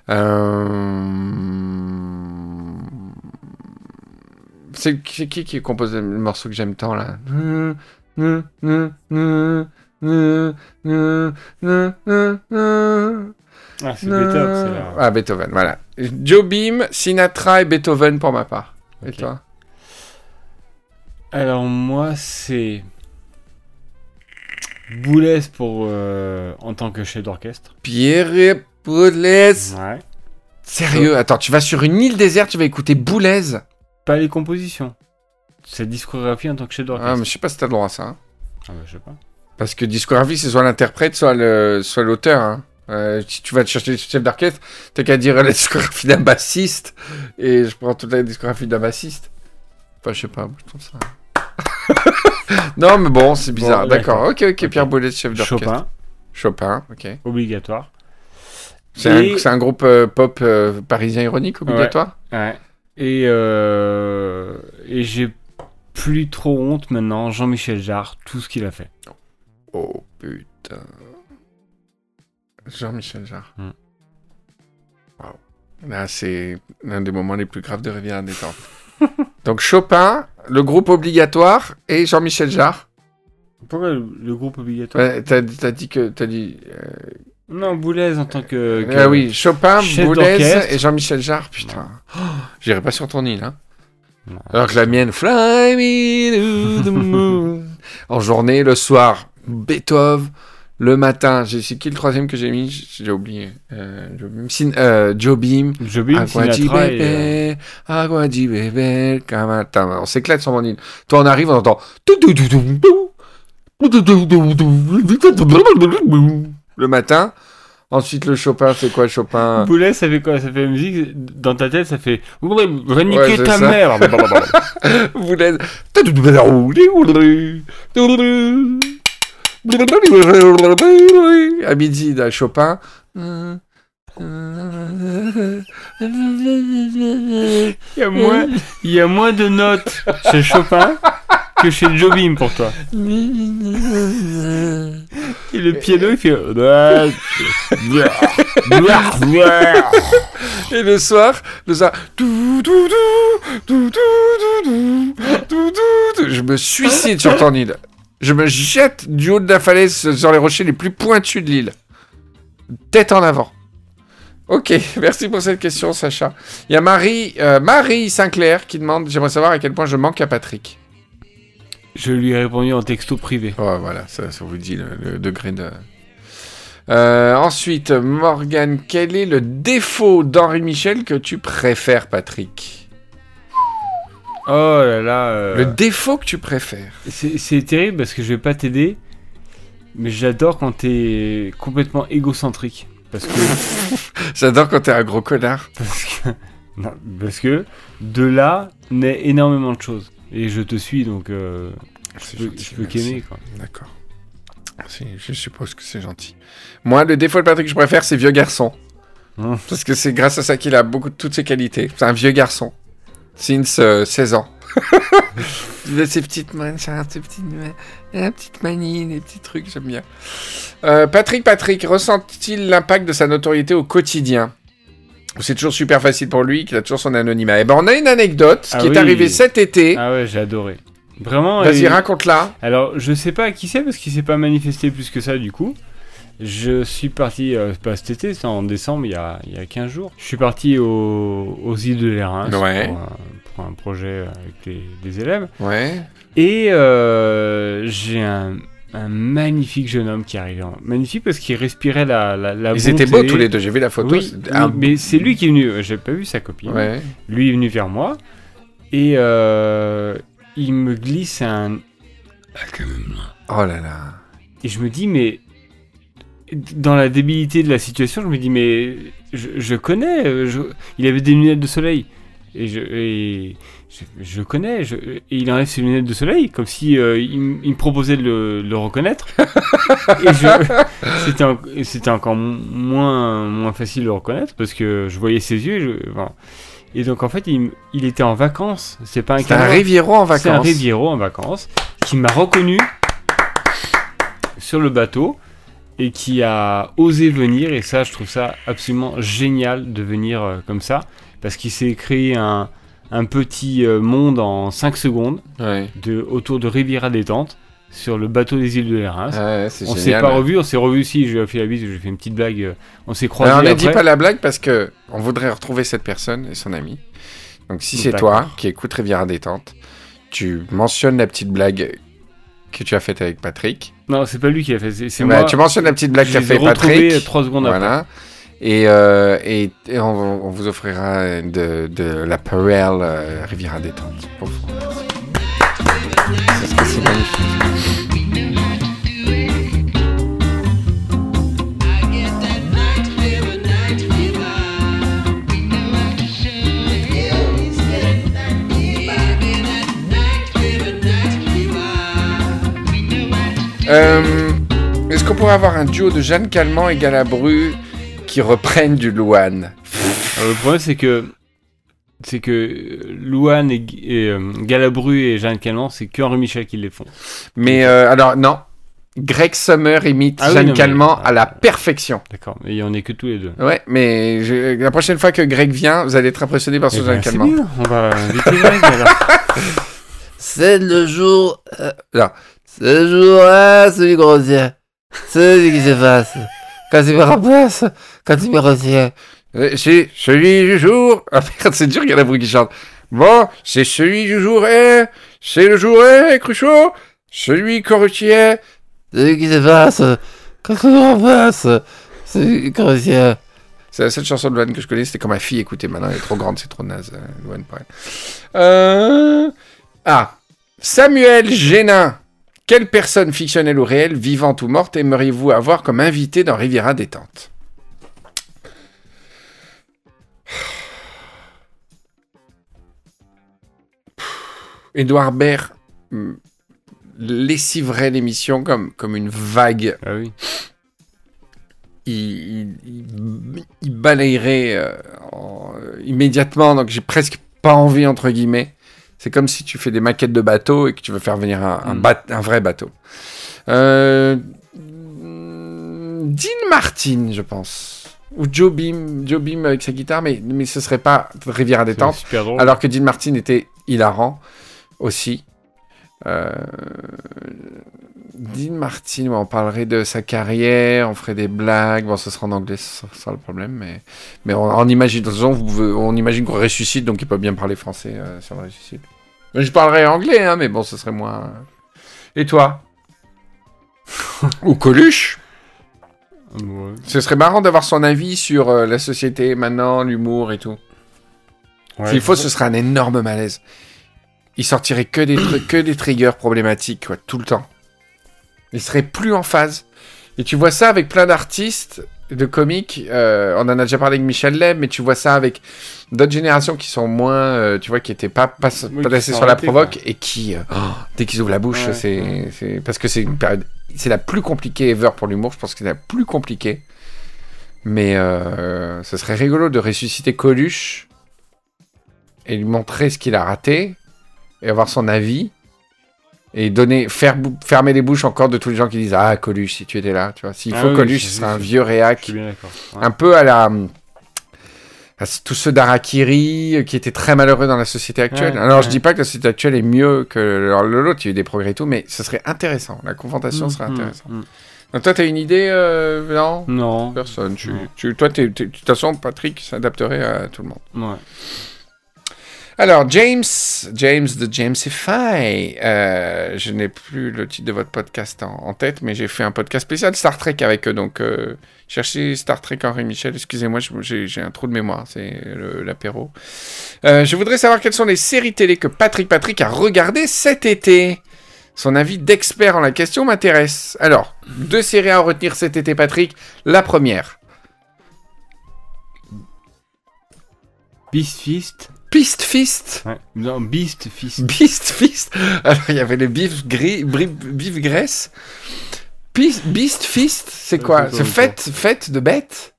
Euh... C'est qui, qui qui compose le morceau que j'aime tant là? Ah, c'est Beethoven, c'est là. Ah, Beethoven, voilà. Jobim, Sinatra et Beethoven pour ma part. Et toi? Alors moi c'est Boulez pour euh, en tant que chef d'orchestre. Pierre Boulez. Ouais. Sérieux, attends, tu vas sur une île déserte, tu vas écouter Boulez? Pas les compositions. Cette discographie en tant que chef d'orchestre. Ah, mais je sais pas si t'as le droit à ça. hein. Ah bah, je sais pas. Parce que discographie, c'est soit l'interprète, soit le, soit l'auteur. hein. Euh, si tu vas te chercher le chef d'orchestre, t'as qu'à dire la discographie d'un bassiste. Et je prends toute la discographie d'un bassiste. Enfin, je sais pas, je trouve ça. non, mais bon, c'est bizarre. Bon, d'accord. Ok, ok, Pierre Boulez, chef d'orchestre. Chopin, Chopin, ok. obligatoire. C'est un, Et- groupe euh, pop euh, parisien ironique obligatoire? Ouais. Et, euh, et j'ai plus trop honte maintenant, Jean-Michel Jarre, tout ce qu'il a fait. Oh putain. Jean-Michel Jarre. Hmm. Waouh. Là, c'est l'un des moments les plus graves de Rivière des Temps. Donc Chopin, le groupe obligatoire et Jean-Michel Jarre. Pourquoi le, le groupe obligatoire? T'as, t'as dit que. T'as dit. euh, Non, Boulez en tant que. que- ah oui, Chopin, Boulez et Jean-Michel Jarre. Putain. Oh, J'irai pas sur ton île, hein. Alors que la mienne, Fly me to the moon. en journée, le soir, Beethoven. Le matin, c'est qui le troisième que j'ai mis J'ai oublié. Euh, Jobim. Euh, Jobim. Jobim. Bébé, On s'éclate sur mon île. Toi, on arrive, on entend. Le matin, Ensuite, le Chopin, c'est quoi Chopin? Boulez, ça fait quoi? Ça fait musique? Dans ta tête, ça fait. Ouais, va niquer Ouais, c'est ta ça. mère? Laisse. À midi, d'un Chopin. Il y, a moins, il y a moins de notes chez Chopin que je fais le Jobim pour toi. Et le piano, il fait. Et le soir, le soir. Je me suicide sur ton île. Je me jette du haut de la falaise sur les rochers les plus pointus de l'île. Tête en avant. Ok, merci pour cette question, Sacha. Il y a Marie, euh, Marie Sinclair qui demande J'aimerais savoir à quel point je manque à Patrick. Je lui ai répondu en texto privé. Oh, voilà, ça, ça vous dit le, le degré de. Euh, ensuite, Morgan, quel est le défaut d'Henri Michel que tu préfères, Patrick? Oh là là. euh, Le défaut que tu préfères C'est terrible parce que je vais pas t'aider, mais j'adore quand t'es complètement égocentrique. Parce que, J'adore quand t'es un gros connard. parce que, non, parce que de là naît énormément de choses. Et je te suis donc euh, je peux, gentil, je peux merci. qu'aimer quoi. D'accord. Je suppose que c'est gentil. Moi, le défaut de Patrick que je préfère, c'est vieux garçon. Hum. Parce que c'est grâce à ça qu'il a beaucoup de toutes ses qualités. C'est un vieux garçon. Since euh, 16 ans. Il a ses petites mains, ses petites, la petite manie, des petits trucs, j'aime bien. Euh, Patrick, Patrick, ressent-il l'impact de sa notoriété au quotidien? C'est toujours super facile pour lui, qu'il a toujours son anonymat. Eh ben, on a une anecdote Ah qui est arrivée cet été. Ah ouais, j'ai adoré. Vraiment. Vas-y, et- raconte-la. Alors, je sais pas qui c'est parce qu'il s'est pas manifesté plus que ça du coup. Je suis parti, euh, pas cet été, c'est en décembre, il y a, il y a 15 jours. Je suis parti au- aux îles de l'Érins Ouais. pour, un- pour un projet avec les, les élèves. Ouais. Et euh, j'ai un, un magnifique jeune homme qui arrive. Magnifique parce qu'il respirait la, la, la Ils étaient beaux tous les deux, j'ai vu la photo. Oui, c'est oui, un- mais c'est lui qui est venu. J'ai pas vu sa copine. Ouais. Lui est venu vers moi et euh, il me glisse un. Oh là là. Et je me dis, mais dans la débilité de la situation, je me dis, mais je, je connais. euh, je- Il avait des lunettes de soleil. Et je, et je, je connais. je- et il enlève ses lunettes de soleil, comme si euh, il, m- il me proposait de le, le reconnaître. et c'était, en- c'était encore moins, moins facile de le reconnaître parce que je voyais ses yeux. Et, donc en fait, il, était en vacances. C'est pas un C'est un. Riviero en C'est un vacances. Riviero en vacances qui m'a reconnu sur le bateau et qui a osé venir. Et ça, je trouve ça absolument génial de venir euh, comme ça parce qu'il s'est créé un, un petit euh, monde en 5 secondes Ouais. de, autour de Riviera Détente sur le bateau des îles de l'Érins. Ouais, c'est on s'est pas revu, on s'est revu si je lui ai fait la bise, je lui ai fait une petite blague. euh, On s'est croisés. Alors, ne après. dis pas la blague parce que on voudrait retrouver cette personne et son ami. Donc si c'est toi qui écoute Riviera Détente, tu mentionnes la petite blague que tu as faite avec Patrick. Non, c'est pas lui qui l'a fait, c'est Bah, moi. tu mentionnes la petite blague qu'a fait Patrick. trois secondes après. Et, euh, et, on, vous offrira de, de la Perel euh, Riviera Détente pour vous. Euh, Est-ce qu'on pourrait avoir un duo de Jeanne Calment et Galabru qui reprennent du Louane Euh, le problème, c'est que c'est que Louane et, euh, Galabru et Jeanne Calment, c'est que Henri Michel qui les font. Mais euh, alors, non. Greg Summer imite Ah oui, Jeanne mais- Calment à la perfection. D'accord, mais il y en est que tous les deux. Ouais, mais je- la prochaine fois que Greg vient, vous allez être impressionné par ce Eh Jeanne ben, c'est Calment. bien, on va inviter Greg alors. C'est le jour. euh, Non. C'est le jour, ah, celui grossier. Celui qui s'efface. Quand il me retient. Euh, C'est celui du jour. Ah merde, c'est dur, Galabru qui chante. Bon, c'est celui du jour, eh C'est le jour, eh, Cruchot Celui qu'on retient. Celui qui s'efface. Quand il me remplace. Celui qui retient. C'est la seule chanson de Loane que je connais, c'était quand ma fille écoutait. Maintenant, elle est trop grande, c'est trop naze, euh, Loane, pareil. Euh... Ah, Samuel Génin. Quelle personne fictionnelle ou réelle, vivante ou morte, aimeriez-vous avoir comme invité dans Riviera Détente? Édouard Baird hmm, lessiverait l'émission comme, comme une vague Ah oui. il, il- il- il balayerait euh, en- euh, immédiatement, donc j'ai presque pas envie, entre guillemets. C'est comme si tu fais des maquettes de bateaux et que tu veux faire venir un, un Mm. bat- un vrai bateau. Euh, Dean Martin, je pense. Ou Joe Beam, Joe Beam avec sa guitare, mais, mais ce serait pas Riviera C'est Détente. Alors que Dean Martin était hilarant aussi. Euh, Dean Martin, on parlerait de sa carrière, on ferait des blagues. Bon, ce sera en anglais, c'est ça le problème. Mais, mais on, on imagine, de toute façon, vous pouvez- on imagine qu'on ressuscite, donc il peut bien parler français euh, si on ressuscite. Je parlerai anglais, hein, mais bon, ce serait moins. Et toi? Ou Coluche? Ouais. Ce serait marrant d'avoir son avis sur euh, la société maintenant, l'humour et tout. Ouais, S'il faut, ce serait un énorme malaise. Il sortirait que des, que des triggers problématiques, quoi, tout le temps. Il serait plus en phase. Et tu vois ça avec plein d'artistes, de comiques. euh, on en a déjà parlé avec Michel Leb, mais tu vois ça avec d'autres générations qui sont moins, euh, tu vois, qui étaient pas, pas, Oui, sont sur la provoque et qui, euh, oh, dès qu'ils ouvrent la bouche, Ouais, c'est, ouais. parce que c'est une période, c'est la plus compliquée ever pour l'humour. Je pense que c'est la plus compliquée. Mais euh, ce serait rigolo de ressusciter Coluche et lui montrer ce qu'il a raté et avoir son avis et donner faire fermer les bouches encore de tous les gens qui disent ah Coluche si tu étais là tu vois s'il Ah faut oui, Coluche je- ce serait un je- vieux Je réac. Ouais. un peu à la à tous ceux d'Arakiri euh, qui étaient très malheureux dans la société actuelle. Ouais, Alors je ouais. dis pas que la société actuelle est mieux que l'autre, il y a eu des progrès et tout, mais ce serait intéressant. La confrontation Mm, serait mm, intéressante. mm. Donc toi, t'as une idée euh, Non Non. Personne. Tu, Non. tu- toi, de toute façon, Patrick s'adapterait à tout le monde. Ouais. Alors, James, James de Jamesify. Euh, je n'ai plus le titre de votre podcast en, tête, mais j'ai fait un podcast spécial Star Trek avec eux. Donc, euh, cherchez Star Trek Henri Michel. Excusez-moi, j'ai un trou de mémoire. C'est l'apéro. Euh, je voudrais savoir quelles sont les séries télé que Patrick Patrick a regardées cet été. Son avis d'expert en la question m'intéresse. Alors, deux séries à retenir cet été, Patrick. La première, Beast Fist. Beast Fist. Ouais. Non, Beast Fist. Beast Fist. Alors, il y avait le beef, gris, beef graisse. Beast, Beast Fist, c'est quoi? C'est fête, fête de bête?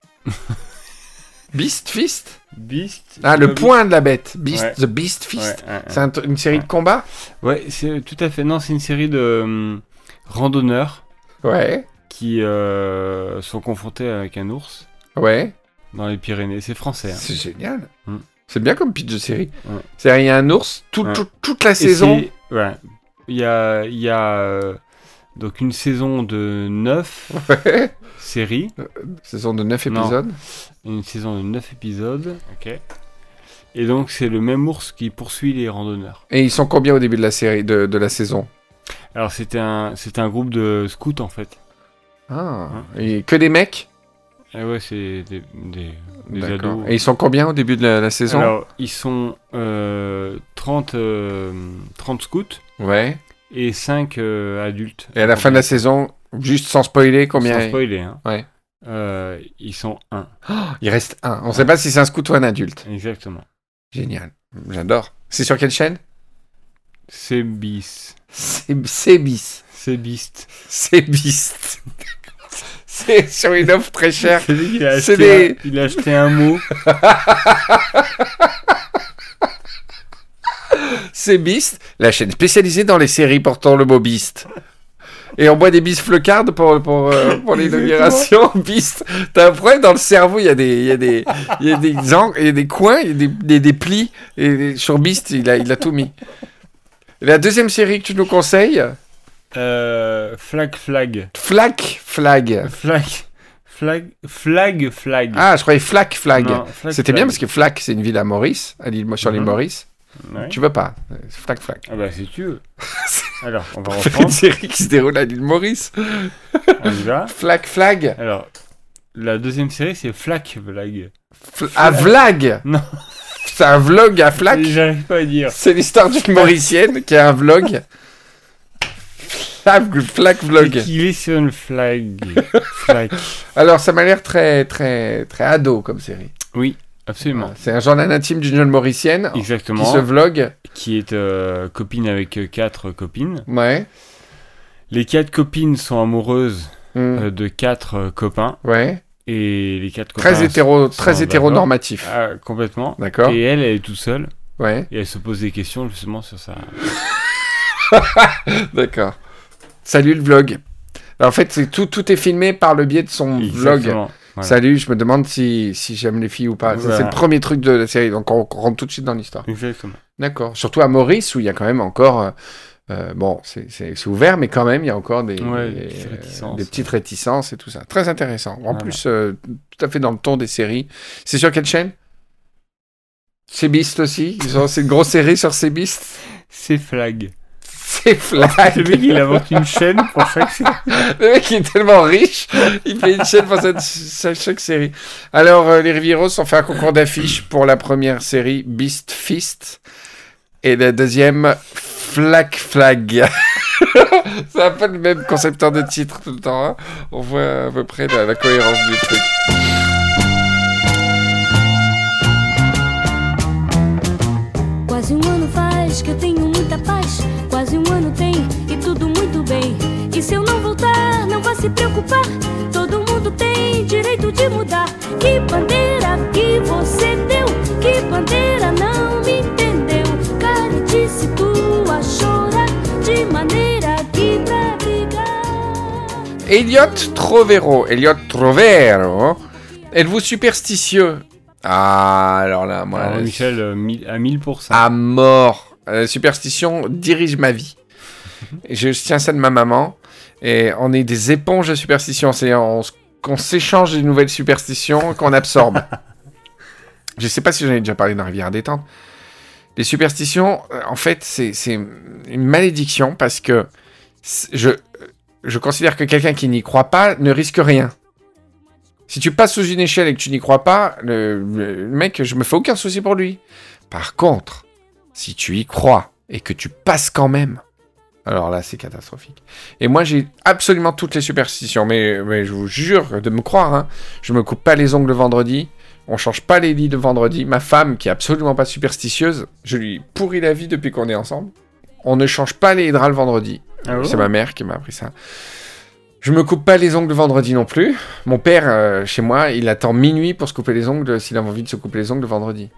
Beast Fist? Beast. Ah, le euh, point de la bête. Beast, Ouais. The Beast Fist. ouais. C'est un- une série de combats? Ouais, c'est tout à fait. Non, c'est une série de hum, randonneurs Ouais, qui euh, sont confrontés avec un ours ouais. dans les Pyrénées. C'est français. hein. C'est génial. Mm. C'est bien comme pitch de série. Ouais. C'est-à-dire, il y a un ours tout- Ouais. tout- toute la Et saison. Ouais. Il y a, il y a euh, donc une saison de 9 Ouais. séries. Saison de 9 Non. épisodes. Une saison de 9 épisodes. Ok. Et donc, c'est le même ours qui poursuit les randonneurs. Et ils sont combien au début de la série, de, de la saison? Alors, c'était un, c'était un groupe de scouts en fait. Ah, et que des mecs? Et ouais, c'est des, des, ados. Et ils sont combien au début de la, la saison? Alors, ils sont euh, 30, euh, 30 scouts Ouais. et 5 adultes. Et à la fin de la saison, juste sans spoiler, combien Sans spoiler, hein. Ouais. Euh, ils sont 1. Il reste un. On sait pas si c'est un scout ou un adulte. Exactement. Génial. J'adore. C'est sur quelle chaîne? C'est bis. C'est bis. C'est beast. C'est Beast. C'est sur une offre très chère. C'est lui qui a acheté, des- un, il a acheté un mot. C'est Beast, la chaîne spécialisée dans les séries portant le mot Beast. Et on boit des bis flecardes pour, pour, euh, pour l'inauguration. Beast. T'as un problème dans le cerveau, il y a des, il y a des, il y a des, ang- il y a des coins, il y a des, des, des plis. Et sur Beast, il a, il a tout mis. La deuxième série que tu nous conseilles, Euh, flag, flag. Flac Flag. Flag. Flag. Flag, flag. Ah, je croyais Flac Flag. C'était bien parce que Flac, c'est une ville à Maurice, à l'île- sur l'île Mhm. Maurice. Ouais. Tu veux pas Flac Flag. Ah bah, si tu veux. Alors, on va fait une reprendre. série qui se déroule à l'île Maurice. On y va. Flac Flag. Alors, la deuxième série, c'est Flac, flag. Fl- à Vlag Non. C'est un vlog à Flac J'arrive pas à dire. C'est l'histoire d'une Mauricienne qui a un vlog. Flac Vlog. Qu'il est sur une flag. flag. Alors, ça m'a l'air très, très, très ado comme série. Oui, absolument. C'est un journal intime d'une jeune Mauricienne Exactement. qui se vlog. Qui est euh, copine avec euh, quatre copines. Ouais. Les quatre copines sont amoureuses Mm. euh, de quatre euh, copains. Ouais. Et les quatre copains. Très, hétéro, très hétéronormatif. Ah, complètement. D'accord. Et elle, elle est toute seule. Ouais. Et elle se pose des questions justement sur ça. D'accord. Salut le vlog. En fait, c'est tout, tout est filmé par le biais de son vlog. Voilà. Salut, je me demande si, si j'aime les filles ou pas. Voilà. C'est le premier truc de la série, donc on rentre tout de suite dans l'histoire. Exactement. D'accord. Surtout à Maurice, où il y a quand même encore euh, Euh, bon, c'est ouvert, mais quand même, il y a encore des, Ouais, des, des petites euh, réticences. des petites réticences et tout ça. Très intéressant. En Voilà. plus, euh, tout à fait dans le ton des séries. C'est sur quelle chaîne? C'est Beast aussi C'est une grosse série sur C'est Beast C'est flag. Le mec, il invente une chaîne pour chaque série. Le mec il est tellement riche, il fait une chaîne pour chaque série. Alors, euh, les Rivieros ont fait un concours d'affiches pour la première série Beast Fist et la deuxième Flag Flag. C'est un peu le même concepteur de titre tout le temps. hein. On voit à peu près la, la cohérence du truc. Quase um ano faz que eu tenho preocupar. Todo mundo tem direito de mudar. Que bandeira que você deu? Que bandeira não me entendeu? Caretice tua chorar de maneira que pra brigar. Elliot Trovero. Elliot Trovero. Êtes-vous superstitieux? Ah, alors là, moi. Alors, Michel, euh, mille- à 1000%. à mort. La superstition dirige ma vie. Je tiens ça de ma maman. Et on est des éponges de superstition. C'est on, qu'on s'échange des nouvelles superstitions qu'on absorbe. je sais pas si j'en ai déjà parlé dans Rivière détente. Les superstitions, euh, en fait, c'est une malédiction parce que je, je considère que quelqu'un qui n'y croit pas ne risque rien. Si tu passes sous une échelle et que tu n'y crois pas, le, le mec, je me fais aucun souci pour lui. Par contre, si tu y crois et que tu passes quand même, alors là, c'est catastrophique. Et moi, j'ai absolument toutes les superstitions, mais, mais je vous jure de me croire, hein, je me coupe pas les ongles le vendredi, on change pas les lits le vendredi. Ma femme, qui est absolument pas superstitieuse, je lui pourris la vie depuis qu'on est ensemble. On ne change pas les draps le vendredi. Ah c'est ma mère qui m'a appris ça. Je me coupe pas les ongles le vendredi non plus. Mon père, euh, chez moi, il attend minuit pour se couper les ongles s'il a envie de se couper les ongles le vendredi.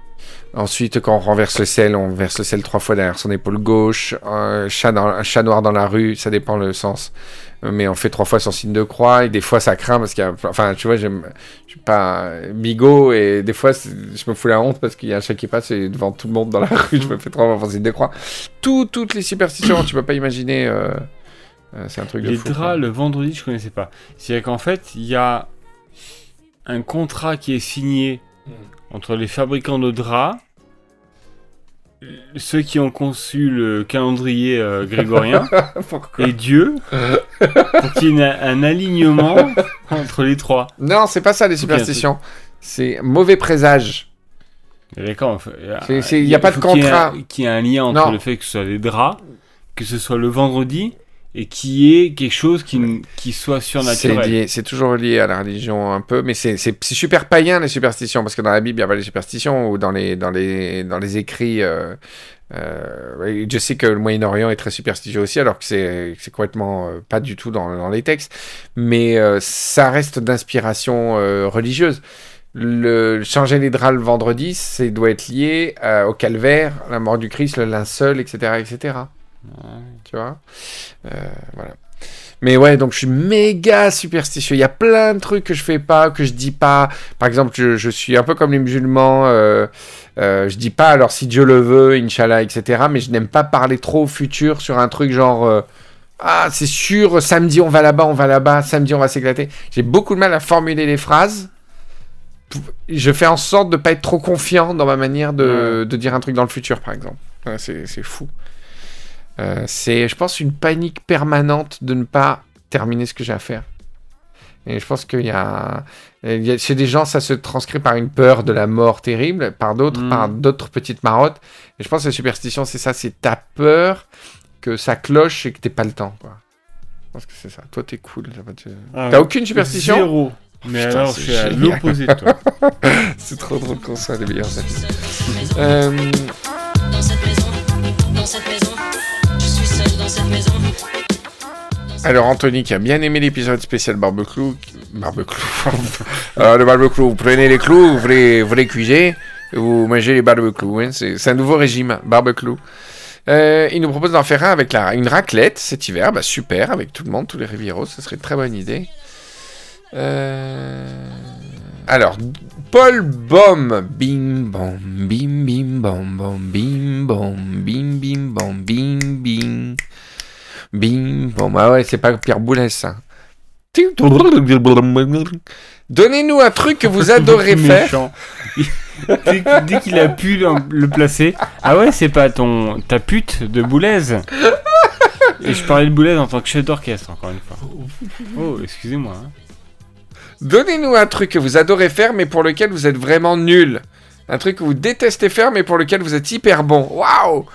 Ensuite, quand on renverse le sel, on verse le sel trois fois derrière son épaule gauche. Un chat, dans- un chat noir dans la rue, ça dépend le sens. Mais on fait trois fois son signe de croix et des fois ça craint parce qu'il y a. Enfin, tu vois, j'aime- je suis pas bigot et des fois je me fous la honte parce qu'il y a un chat qui passe et devant tout le monde dans la rue, je me fais trois fois mon signe de croix. Tout, toutes les superstitions, tu peux pas imaginer. euh, euh, c'est un truc de Les fou. quoi. draps, le vendredi, je connaissais pas. C'est-à-dire qu'en fait, il y a un contrat qui est signé entre les fabricants de draps, ceux qui ont conçu le calendrier euh, grégorien et Dieu, pour qu'il y ait un, alignement entre les trois. Non, c'est pas ça les superstitions. C'est mauvais présage. D'accord, il y a pas de contrat. y ait un lien entre Non. le fait que ce soit des draps, que ce soit le vendredi, et qu'il y ait quelque chose qui, qui soit surnaturel. c'est toujours lié à la religion un peu, mais c'est super païen les superstitions, parce que dans la Bible, il n'y a pas les superstitions, ou dans les, dans les, dans les écrits. euh, euh, je sais que le Moyen-Orient est très superstitieux aussi, alors que c'est complètement euh, pas du tout dans, dans les textes, mais euh, ça reste d'inspiration euh, religieuse. Le changer les draps le vendredi, c'est doit être lié euh, au calvaire, la mort du Christ, le linceul, etc., etc. Tu vois Euh, Voilà. Mais ouais, donc je suis méga superstitieux. Il y a plein de trucs que je fais pas, que je dis pas. Par exemple, je, je suis un peu comme les musulmans. Euh, euh, je dis pas alors si Dieu le veut, Inch'Allah, etc. Mais je n'aime pas parler trop au futur sur un truc genre. euh, ah, c'est sûr, samedi on va là-bas, on va là-bas, samedi on va s'éclater. J'ai beaucoup de mal à formuler les phrases. Je fais en sorte de pas être trop confiant dans ma manière de, de dire un truc dans le futur, par exemple. C'est fou. Euh, c'est, je pense, une panique permanente de ne pas terminer ce que j'ai à faire. Et je pense qu'il y a, il y a- chez des gens, ça se transcrit par une peur de la mort terrible, par d'autres, Mm. par d'autres petites marottes. Et je pense que la superstition, c'est ça, c'est ta peur que ça cloche et que t'aies pas le temps, quoi. Je pense que c'est ça. Toi, t'es cool. Ah, T'as aucune superstition? Zéro. Mais Putain, alors, c'est je suis à l'opposé de toi. c'est trop drôle qu'on soit les meilleurs amis. Euh, Dans cette maison, dans cette maison, Alors Anthony qui a bien aimé l'épisode spécial barbecue, barbecue, Alors, le barbecue, vous prenez les clous, vous les, vous les cuisez, vous mangez les barbecues, hein, c'est un nouveau régime, barbecue. Euh, il nous propose d'en faire un avec la, une raclette cet hiver, bah super, avec tout le monde, tous les Rivieros, ce serait une très bonne idée. Euh, Alors, Paul Baum, bim bam, bim bim bam bam, bim bam, bim bim bam, bim bim. Bing. Bon, bah ouais, c'est pas Pierre Boulez, ça. Donnez-nous un truc que vous adorez faire. Dès dès qu'il a pu le, le placer. Ah ouais, c'est pas ton ta pute de Boulez. Et je parlais de Boulez en tant que chef d'orchestre, encore une fois. Oh, excusez-moi. hein. Donnez-nous un truc que vous adorez faire, mais pour lequel vous êtes vraiment nul. Un truc que vous détestez faire, mais pour lequel vous êtes hyper bon. Waouh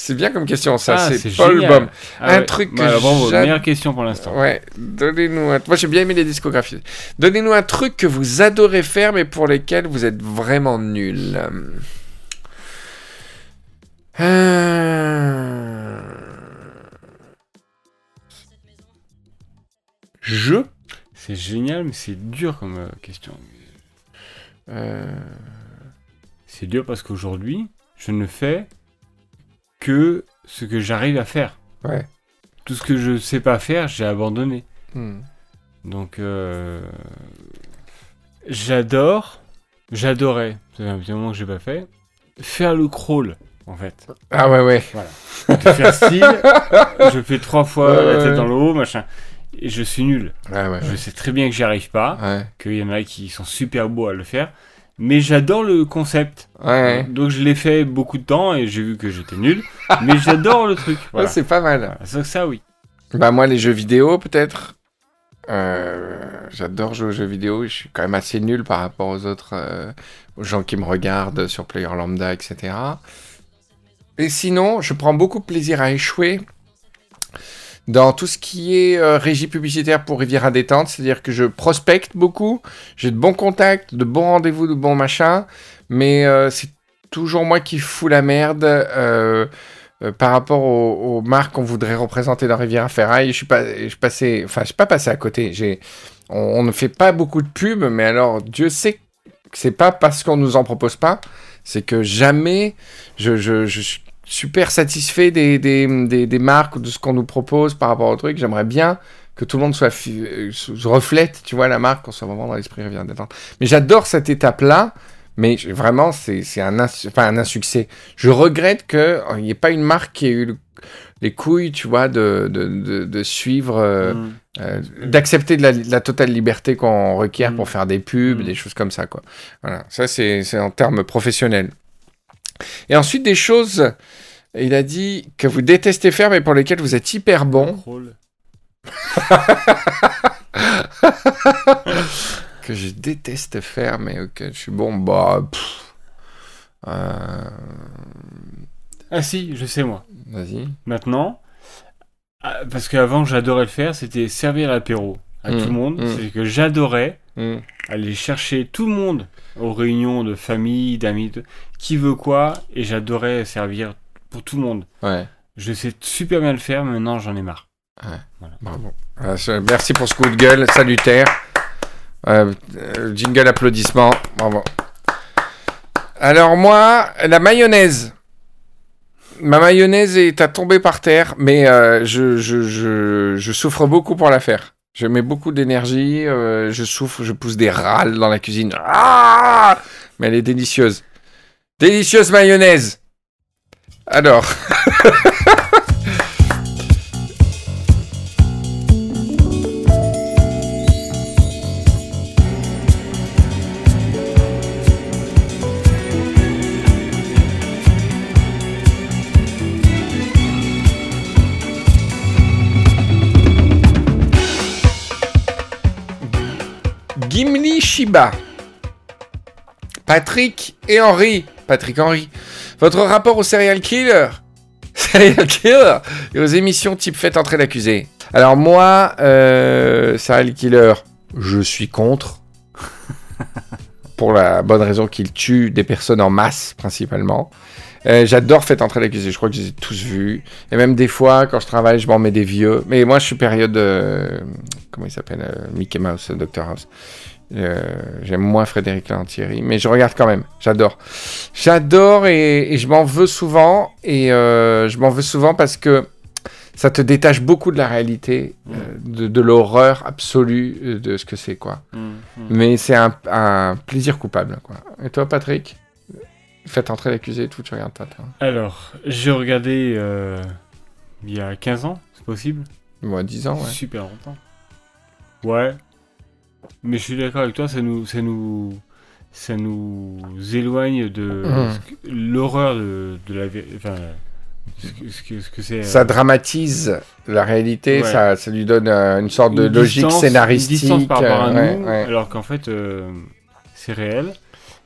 C'est bien comme question, ça. Ah, c'est Paul génial. Baum. Ah un ouais. truc que Bah, bravo, j'ad- meilleure question pour l'instant. Ouais, donnez-nous un... Moi, j'ai bien aimé les discographies. Donnez-nous un truc que vous adorez faire, mais pour lesquels vous êtes vraiment nul. Euh... Je? C'est génial, mais c'est dur comme euh, question. Euh, C'est dur parce qu'aujourd'hui, je ne fais que ce que j'arrive à faire. Ouais. Tout ce que je sais pas faire, j'ai abandonné. hmm. Donc, euh, j'adore, j'adorais, ça fait un petit moment que j'ai pas fait, faire le crawl, en fait. Ah ouais, ouais. Voilà. De faire style, je fais trois fois Ouais, la ouais. tête dans le haut, machin. Et je suis nul. Ouais, ouais, Je ouais. sais très bien que j'y arrive pas, Ouais, qu'il y en a qui sont super beaux à le faire. Mais j'adore le concept. ouais. Donc je l'ai fait beaucoup de temps et j'ai vu que j'étais nul. mais j'adore le truc. Ouais, c'est pas mal. Voilà, ça, ça, oui. Bah moi les jeux vidéo peut-être. Euh, J'adore jouer aux jeux vidéo. Je suis quand même assez nul par rapport aux autres, euh, aux gens qui me regardent sur Player Lambda, etc. Et sinon, je prends beaucoup de plaisir à échouer dans tout ce qui est euh, régie publicitaire pour Riviera Détente. C'est-à-dire que je prospecte beaucoup, j'ai de bons contacts, de bons rendez-vous, de bons machins, mais euh, c'est toujours moi qui fous la merde. euh, par rapport aux, marques qu'on voudrait représenter dans Riviera Ferraille, je suis pas, je passé, enfin, je suis pas passé à côté. On, ne fait pas beaucoup de pubs, mais alors Dieu sait que c'est pas parce qu'on nous en propose pas, c'est que jamais je, je suis super satisfait des, des, des, des marques ou de ce qu'on nous propose par rapport au truc. J'aimerais bien que tout le monde soit euh, se reflète, tu vois, la marque, qu'on soit vraiment dans l'esprit Riviera Détente. Mais j'adore cette étape-là. Mais vraiment, c'est c'est un, enfin, un insuccès. Je regrette qu'il n'y ait pas une marque qui ait eu le- les couilles, tu vois, de, de, de, de suivre, euh, Mm. euh, d'accepter de la, la totale liberté qu'on requiert Mm. pour faire des pubs, Mm. des choses comme ça, quoi. Voilà, ça c'est c'est en termes professionnels. Et ensuite, des choses, il a dit que vous détestez faire, mais pour lesquelles vous êtes hyper bon. Que je déteste faire, mais auquel je suis bon, bah. pff, euh, Ah si, je sais moi. Vas-y. Maintenant, ah, parce qu'avant j'adorais le faire, c'était servir l'apéro à Mm, tout le monde. mm. C'est que j'adorais Mm. aller chercher tout le monde aux réunions de famille, d'amis, de- qui veut quoi, et j'adorais servir pour tout le monde. Ouais. Je sais super bien le faire, mais maintenant j'en ai marre. Voilà, je- merci pour ce coup de gueule salutaire. Euh, euh, jingle applaudissement. Bravo. Alors moi, la mayonnaise. Ma mayonnaise est à tomber par terre, mais euh, je, je, je, je souffre beaucoup pour la faire. Je mets beaucoup d'énergie, euh, je souffre, je pousse des râles dans la cuisine. Ah mais elle est délicieuse. Délicieuse mayonnaise. Alors. Patrick et Henri. Patrick Henry. Votre rapport au serial killer? Serial killer? Et aux émissions type Faites entrer l'accusé. Alors moi, euh, serial killer, je suis contre. Pour la bonne raison qu'il tue des personnes en masse, principalement. Euh, J'adore Faites entrer l'accusé, je crois que je les ai tous vus. Et même des fois, quand je travaille, je m'en mets des vieux. Mais moi, je suis période... euh, comment il s'appelle Mickey Mouse, Dr House. Euh, J'aime moins Frédéric Lantieri, mais je regarde quand même. J'adore. J'adore et, et je m'en veux souvent. Et euh, je m'en veux souvent parce que ça te détache beaucoup de la réalité, euh, de, de l'horreur absolue de ce que c'est, quoi. Mm, mm. Mais c'est un, un plaisir coupable, quoi. Et toi, Patrick? Faites entrer l'accusé et tout, tu regardes pas, toi. Alors, j'ai regardé Il y a 15 ans, c'est possible? Moi, 10 ans, ouais. Super longtemps. Ouais. Mais je suis d'accord avec toi, ça nous, ça nous, ça nous éloigne de que- l'horreur de, de la enfin, ce que ce que ce que c'est. Ça euh, dramatise la réalité, Ouais. ça, ça lui donne euh, une sorte de logique distance- scénaristique. Une distance par rapport à euh, ouais, nous, ouais. alors qu'en fait, euh, c'est réel.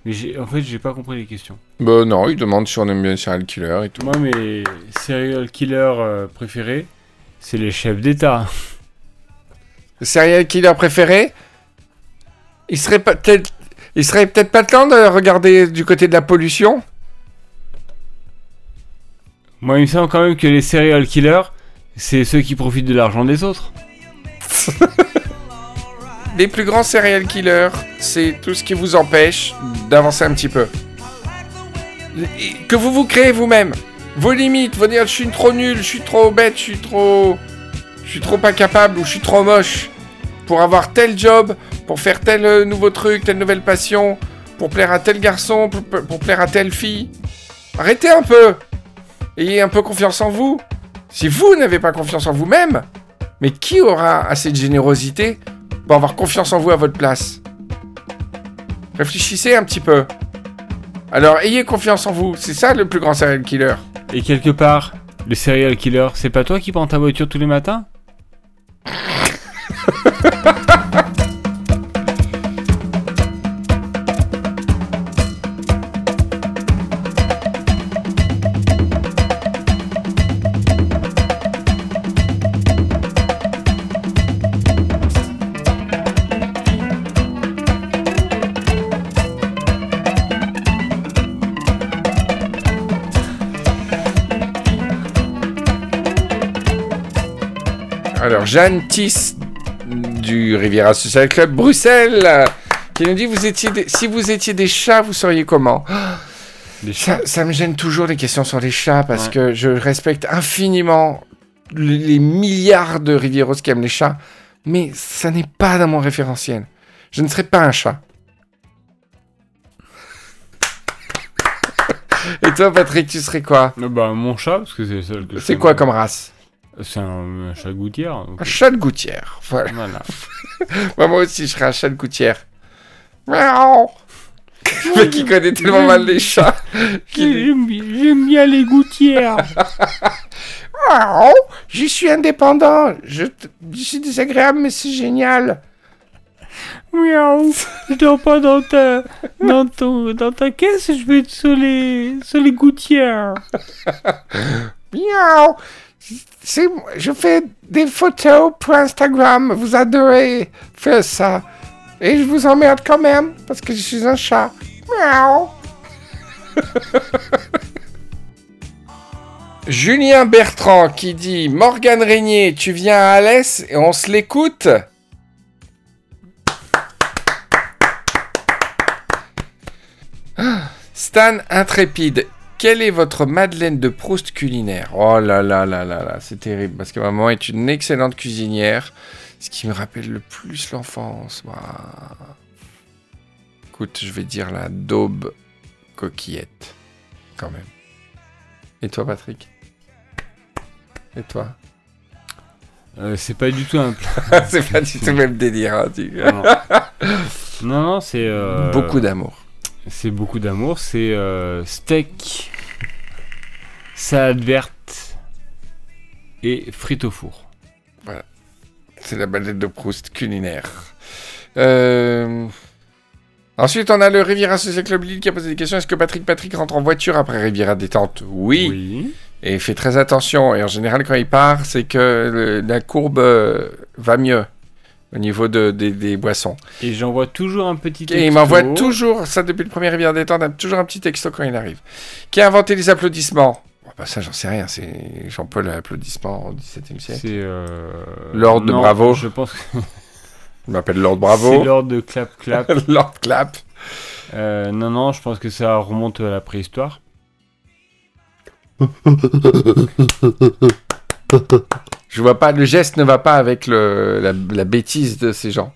Mais j'ai- en fait, j'ai pas compris les questions. Bah non, il demande si on aime bien serial killer et tout. Moi, mes serial killers euh, préférés, c'est les chefs d'État. Serial killer préféré? Il serait pas peut-être... Il serait peut-être pas temps de regarder du côté de la pollution? Moi, il me semble quand même que les serial killers, c'est ceux qui profitent de l'argent des autres. Les plus grands serial killers, c'est tout ce qui vous empêche d'avancer un petit peu. Que vous vous créez vous-même. Vos limites, vos dire je suis trop nul, je suis trop bête, je suis trop... Je suis trop pas capable ou je suis trop moche pour avoir tel job, pour faire tel euh, nouveau truc, telle nouvelle passion, pour plaire à tel garçon, pour, pour plaire à telle fille. Arrêtez un peu. Ayez un peu confiance en vous. Si vous n'avez pas confiance en vous-même, mais qui aura assez de générosité pour avoir confiance en vous à votre place? Réfléchissez un petit peu. Alors, ayez confiance en vous. C'est ça le plus grand serial killer. Et quelque part, le serial killer, c'est pas toi qui prends ta voiture tous les matins? Jeanne Tiss du Riviera Social Club Bruxelles qui nous dit vous étiez des- si vous étiez des chats, vous seriez comment? Des ça, ça me gêne toujours les questions sur les chats parce Ouais. que je respecte infiniment les, milliards de Rivieros qui aiment les chats, mais ça n'est pas dans mon référentiel. Je ne serais pas un chat. Et toi, Patrick, tu serais quoi? Bah, mon chat, parce que c'est le seul que je C'est quoi comme race? C'est un, chat gouttière. donc- Un chat de gouttière. Voilà. Voilà. Bah, moi aussi, je serais un chat de gouttière. Miaou Le mec qui connaît tellement mal les chats. qu'il- J'aime bien, j'aime bien les gouttières. Miaou Je suis indépendant. Je, t- je suis désagréable, mais c'est génial. Miaou. Je dors pas dans ta, dans ton, dans ta caisse, je vais être sur les, sur les gouttières. Miaou je fais des photos pour Instagram. Vous adorez faire ça. Et je vous emmerde quand même parce que je suis un chat. Miaou Julien Bertrand qui dit Morgane Régnier, tu viens à Alès et on se l'écoute? Ah, Stan Intrépide, quelle est votre Madeleine de Proust culinaire? Oh là là là là là, c'est terrible parce que maman est une excellente cuisinière, ce qui me rappelle le plus l'enfance. Waouh. Écoute, je vais dire la daube coquillette, quand même. Et toi, Patrick? Et toi? Euh, c'est pas du tout un plat. C'est pas du tout le même délire. hein, tu- Non, non, non, c'est. euh, Beaucoup d'amour. C'est beaucoup d'amour. C'est euh, steak, salade verte et frites au four. C'est la Madeleine de Proust culinaire. Euh, Ensuite, on a le Riviera Social Club Lille qui a posé des questions. Est-ce que Patrick Patrick rentre en voiture après Riviera Détente? Oui. Oui. Et fait très attention. Et en général, quand il part, c'est que le- la courbe euh, va mieux au niveau de, des- des boissons. Et j'envoie toujours un petit texto. Et il m'envoie toujours, ça depuis le premier Riviera Détente, toujours un petit texto quand il arrive. Qui a inventé les applaudissements? Bah, Ça, j'en sais rien. C'est Jean-Paul l'applaudissement au XVIIe siècle. C'est. Euh... Lord de Bravo. Je pense que Il m'appelle Lord c'est Bravo. Lord de Clap Clap. Lord Clap. Euh, non, non, je pense que ça remonte à la préhistoire. Je vois pas, le geste ne va pas avec le, la, la bêtise de ces gens.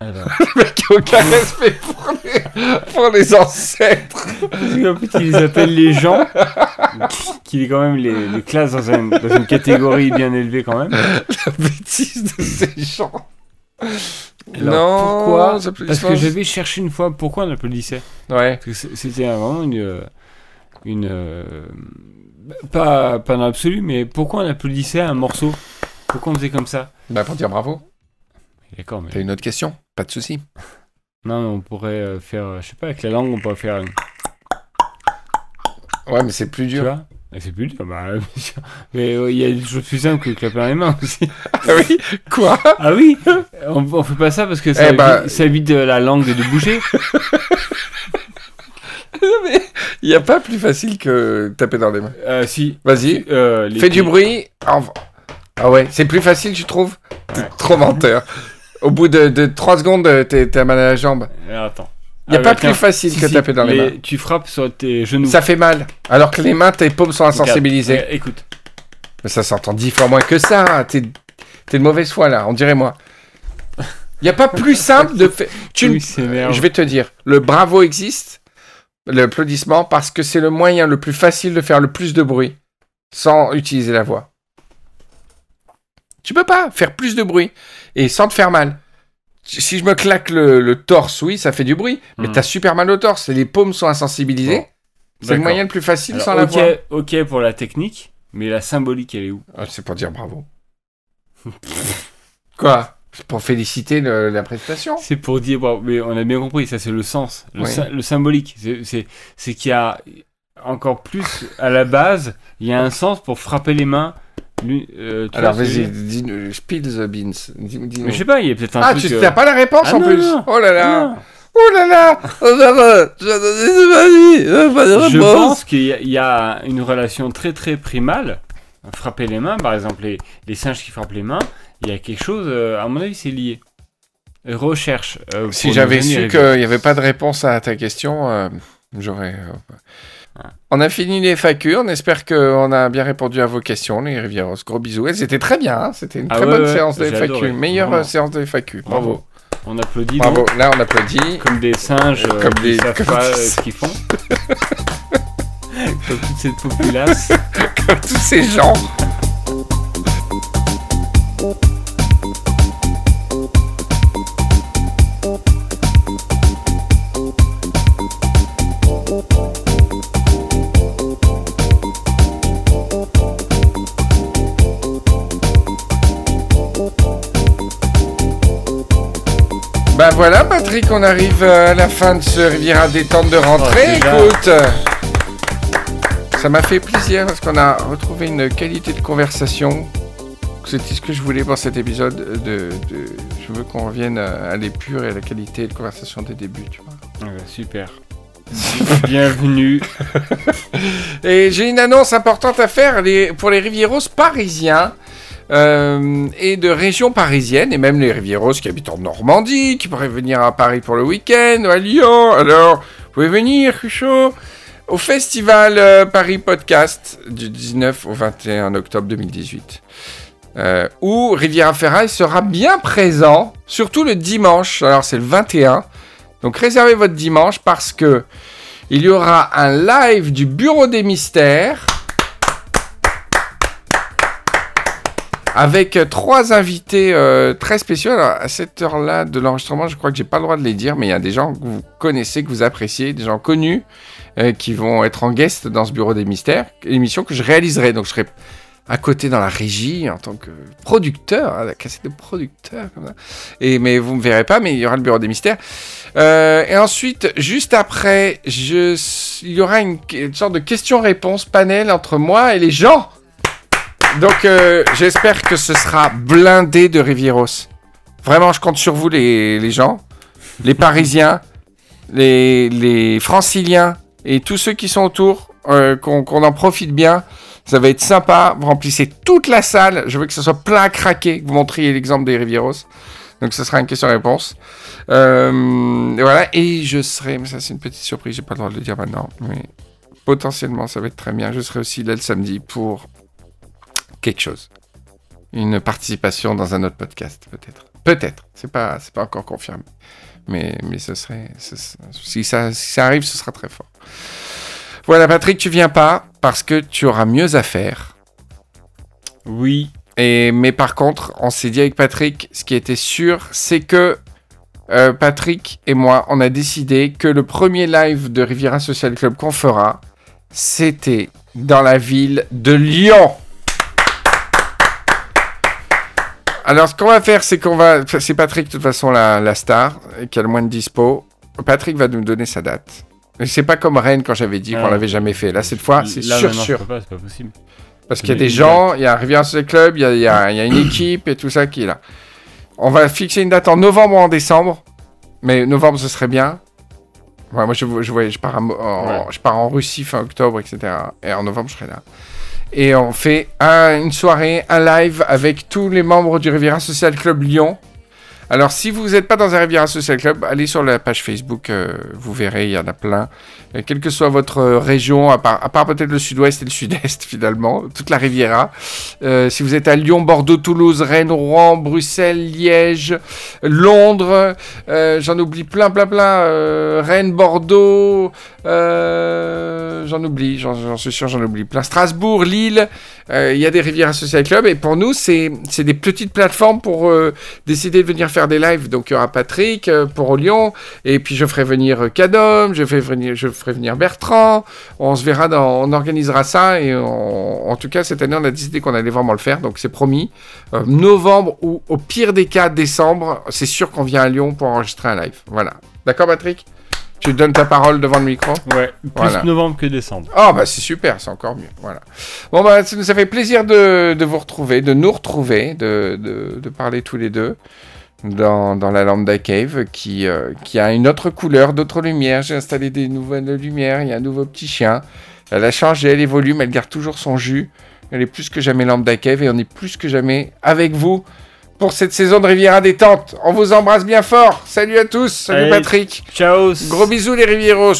Alors, Le mec a aucun respect pour les, pour les ancêtres. qu'en fait, ils appellent les gens, qu'il est quand même les, les classes dans, un- dans une catégorie bien élevée quand même. La bêtise de ces gens. Alors, non, pourquoi Parce que j'avais cherché une fois pourquoi on applaudissait. Ouais. Parce que c'est- c'était vraiment une. euh, une euh, pas, pas dans l'absolu, mais pourquoi on applaudissait un morceau? Pourquoi on faisait comme ça? Bah, pour dire bravo. D'accord, mais. T'as une autre question? Pas de souci. Non, mais on pourrait euh, faire. Je sais pas, avec la langue, on pourrait faire. une- Ouais, mais c'est plus Tu dur. vois? Et C'est plus dur, bah. Mais euh, il y a des choses plus simples que clapper dans les mains aussi. Ah oui Quoi? Ah oui on, on fait pas ça parce que ça, Eh bah- ça de la langue de bouger. Il n'y a pas plus facile que taper dans les mains. Euh, si. Vas-y. Euh, Fais du pieds. bruit. Ah ah ouais, c'est plus facile, tu trouves Ouais. trop menteur. Au bout de, de 3 secondes, t'es t'es mal à la jambe. Alors, attends. Il n'y a Ah, pas plus facile Si, que si, taper dans les mains. Tu frappes sur tes genoux. Ça fait mal. Alors que les mains, tes paumes sont insensibilisées. Ouais, écoute. Mais ça s'entend dix fois moins que ça. T'es t'es de mauvaise foi là, on dirait moi. Il n'y a pas plus simple de faire. Tu Oui. Je vais te dire, le bravo existe, l'applaudissement, parce que c'est le moyen le plus facile de faire le plus de bruit sans utiliser la voix. Tu peux pas faire plus de bruit et sans te faire mal. Si je me claque le, le torse, oui, ça fait du bruit, mais Hmm. t'as super mal au torse et les paumes sont insensibilisées. Bon. C'est le moyen le plus facile Alors, sans la voix. ok pour la technique, mais la symbolique, elle est où? Ah, c'est pour dire bravo. Quoi? C'est pour féliciter le- la prestation? C'est pour dire, bon, mais on a bien compris, ça c'est le sens, le, Oui. sy- le symbolique. C'est qu'il y a encore plus à la base, il y a un sens pour frapper les mains. Euh, tu Alors vois vas-y, dis-nous, spill the beans. Dis- dis-nous. Mais je sais pas, il y a peut-être un Ah, truc. tu euh, n'as pas la réponse Ah en non, plus non. Oh là là non. Oh là là Oh là là Je de Je pense qu'il y, a- il y a une relation très très primale. Frapper les mains, par exemple, les, les singes qui frappent les mains, il y a quelque chose, euh, à mon avis, c'est lié. Euh, Recherche. euh, Si j'avais su qu'il n'y avait pas de réponse à ta question, euh, j'aurais... euh. On a fini les FAQ, on espère qu'on a bien répondu à vos questions, les Rivieros. Gros bisous. Et C'était très bien, hein, c'était une Ah très ouais, bonne ouais, séance de FAQ. adoré, Meilleure vraiment. euh, séance de FAQ. Bravo. On applaudit Bravo. donc, Là, on applaudit. comme des singes euh, Comme qui des- savent comme pas des- euh, ce qu'ils font. comme toute cette populace. Comme tous ces gens. Bah voilà Patrick, on arrive euh, à la fin de ce Riviera détente de rentrée. Oh. Écoute, ça m'a fait plaisir parce qu'on a retrouvé une qualité de conversation. C'était ce que je voulais pour cet épisode. De, de- je veux qu'on revienne à, à l'épure et à la qualité de conversation des débuts, tu vois. Ouais, super. Bienvenue. Et j'ai une annonce importante à faire les- pour les Rivieros parisiens euh, et de régions parisiennes, et même les Rivieros qui habitent en Normandie, qui pourraient venir à Paris pour le week-end, à Lyon. Alors, vous pouvez venir, chaud, au festival euh, Paris Podcast du 19 au 21 octobre 2018. Euh, où Riviera Ferraille sera bien présent, surtout le dimanche. Alors, c'est le 21. Donc, réservez votre dimanche parce que il y aura un live du Bureau des Mystères avec trois invités euh, très spéciaux. Alors, à cette heure-là de l'enregistrement, je crois que j'ai pas le droit de les dire, mais il y a des gens que vous connaissez, que vous appréciez, des gens connus euh, qui vont être en guest dans ce Bureau des Mystères, émission que je réaliserai. Donc, je serai à côté dans la régie en tant que producteur, hein, la cassette de producteur comme ça. Et mais vous me verrez pas, mais il y aura le Bureau des Mystères. Euh, et ensuite, juste après, il y aura une sorte de question-réponse panel entre moi et les gens. Donc, euh, j'espère que ce sera blindé de Rivieros. Vraiment, je compte sur vous, les, gens, les Parisiens, les, Franciliens et tous ceux qui sont autour, euh, qu'on qu'on en profite bien. Ça va être sympa. Vous remplissez toute la salle. Je veux que ce soit plein à craquer. Que vous montriez l'exemple des Rivieros. Donc, ce sera une question-réponse. Euh, et voilà. Et je serai, mais ça, c'est une petite surprise. J'ai pas le droit de le dire maintenant. Mais potentiellement, ça va être très bien. Je serai aussi là le samedi pour quelque chose. Une participation dans un autre podcast, peut-être. Peut-être. C'est pas, c'est pas encore confirmé. Mais, mais ce serait, ce- si ça, si ça arrive, ce sera très fort. Voilà, Patrick, tu viens pas parce que tu auras mieux à faire. Oui. Et, mais par contre, on s'est dit avec Patrick, ce qui était sûr, c'est que euh, Patrick et moi, on a décidé que le premier live de Riviera Social Club qu'on fera, c'était dans la ville de Lyon. Alors, ce qu'on va faire, c'est qu'on va. C'est Patrick, de toute façon, la, la star, qui a le moins de dispo. Patrick va nous donner sa date. C'est pas comme Rennes quand j'avais dit Ah. qu'on l'avait jamais fait. Là, cette fois, c'est sûr, je sûr. pas, pas possible. Parce qu'il y a des gens, il y a un Riviera Social Club, il y a, y a- il y a une équipe et tout ça qui est là. On va fixer une date en novembre ou en décembre. Mais novembre, ce serait bien. Ouais, moi, je, je, voyais- je, pars en, en- Ouais. je pars en Russie fin octobre, etc. Et en novembre, je serai là. Et on fait un- une soirée, un live avec tous les membres du Riviera Social Club Lyon. Alors, si vous n'êtes pas dans un Riviera Social Club, allez sur la page Facebook, euh, vous verrez, il y en a plein. Euh, quelle que soit votre euh, région, à part, peut-être le sud-ouest et le sud-est finalement, toute la Riviera. Si vous êtes à Lyon, Bordeaux, Toulouse, Rennes, Rouen, Bruxelles, Liège, Londres, j'en oublie plein, plein, plein. Rennes, Bordeaux, j'en oublie, j'en suis sûr, j'en oublie plein. Strasbourg, Lille, il y a des Riviera Social Club et pour nous, c'est des petites plateformes pour décider de venir faire des lives. Donc il y aura Patrick euh, pour Lyon et puis je ferai venir euh, Cadom, je ferai venir, je ferai venir Bertrand. On se verra, dans, on organisera ça et on- en tout cas cette année on a décidé qu'on allait vraiment le faire, donc c'est promis. Euh, novembre ou au pire des cas décembre, c'est sûr qu'on vient à Lyon pour enregistrer un live. Voilà. D'accord Patrick? Tu donnes ta parole devant le micro? Ouais, plus Voilà. novembre que décembre. Ah bah c'est super, c'est encore mieux. Voilà. Bon bah ça nous a fait plaisir de, de vous retrouver, de nous retrouver, de, de, de parler tous les deux dans, dans la Lambda Cave qui, euh, qui a une autre couleur, d'autres lumières. J'ai installé des nouvelles lumières, il y a un nouveau petit chien. Elle a changé, elle évolue, mais elle garde toujours son jus. Elle est plus que jamais Lambda Cave et on est plus que jamais avec vous pour cette saison de Riviera détente. On vous embrasse bien fort. Salut à tous. Salut Allez, Patrick. Ciao. Gros bisous les Rivieros.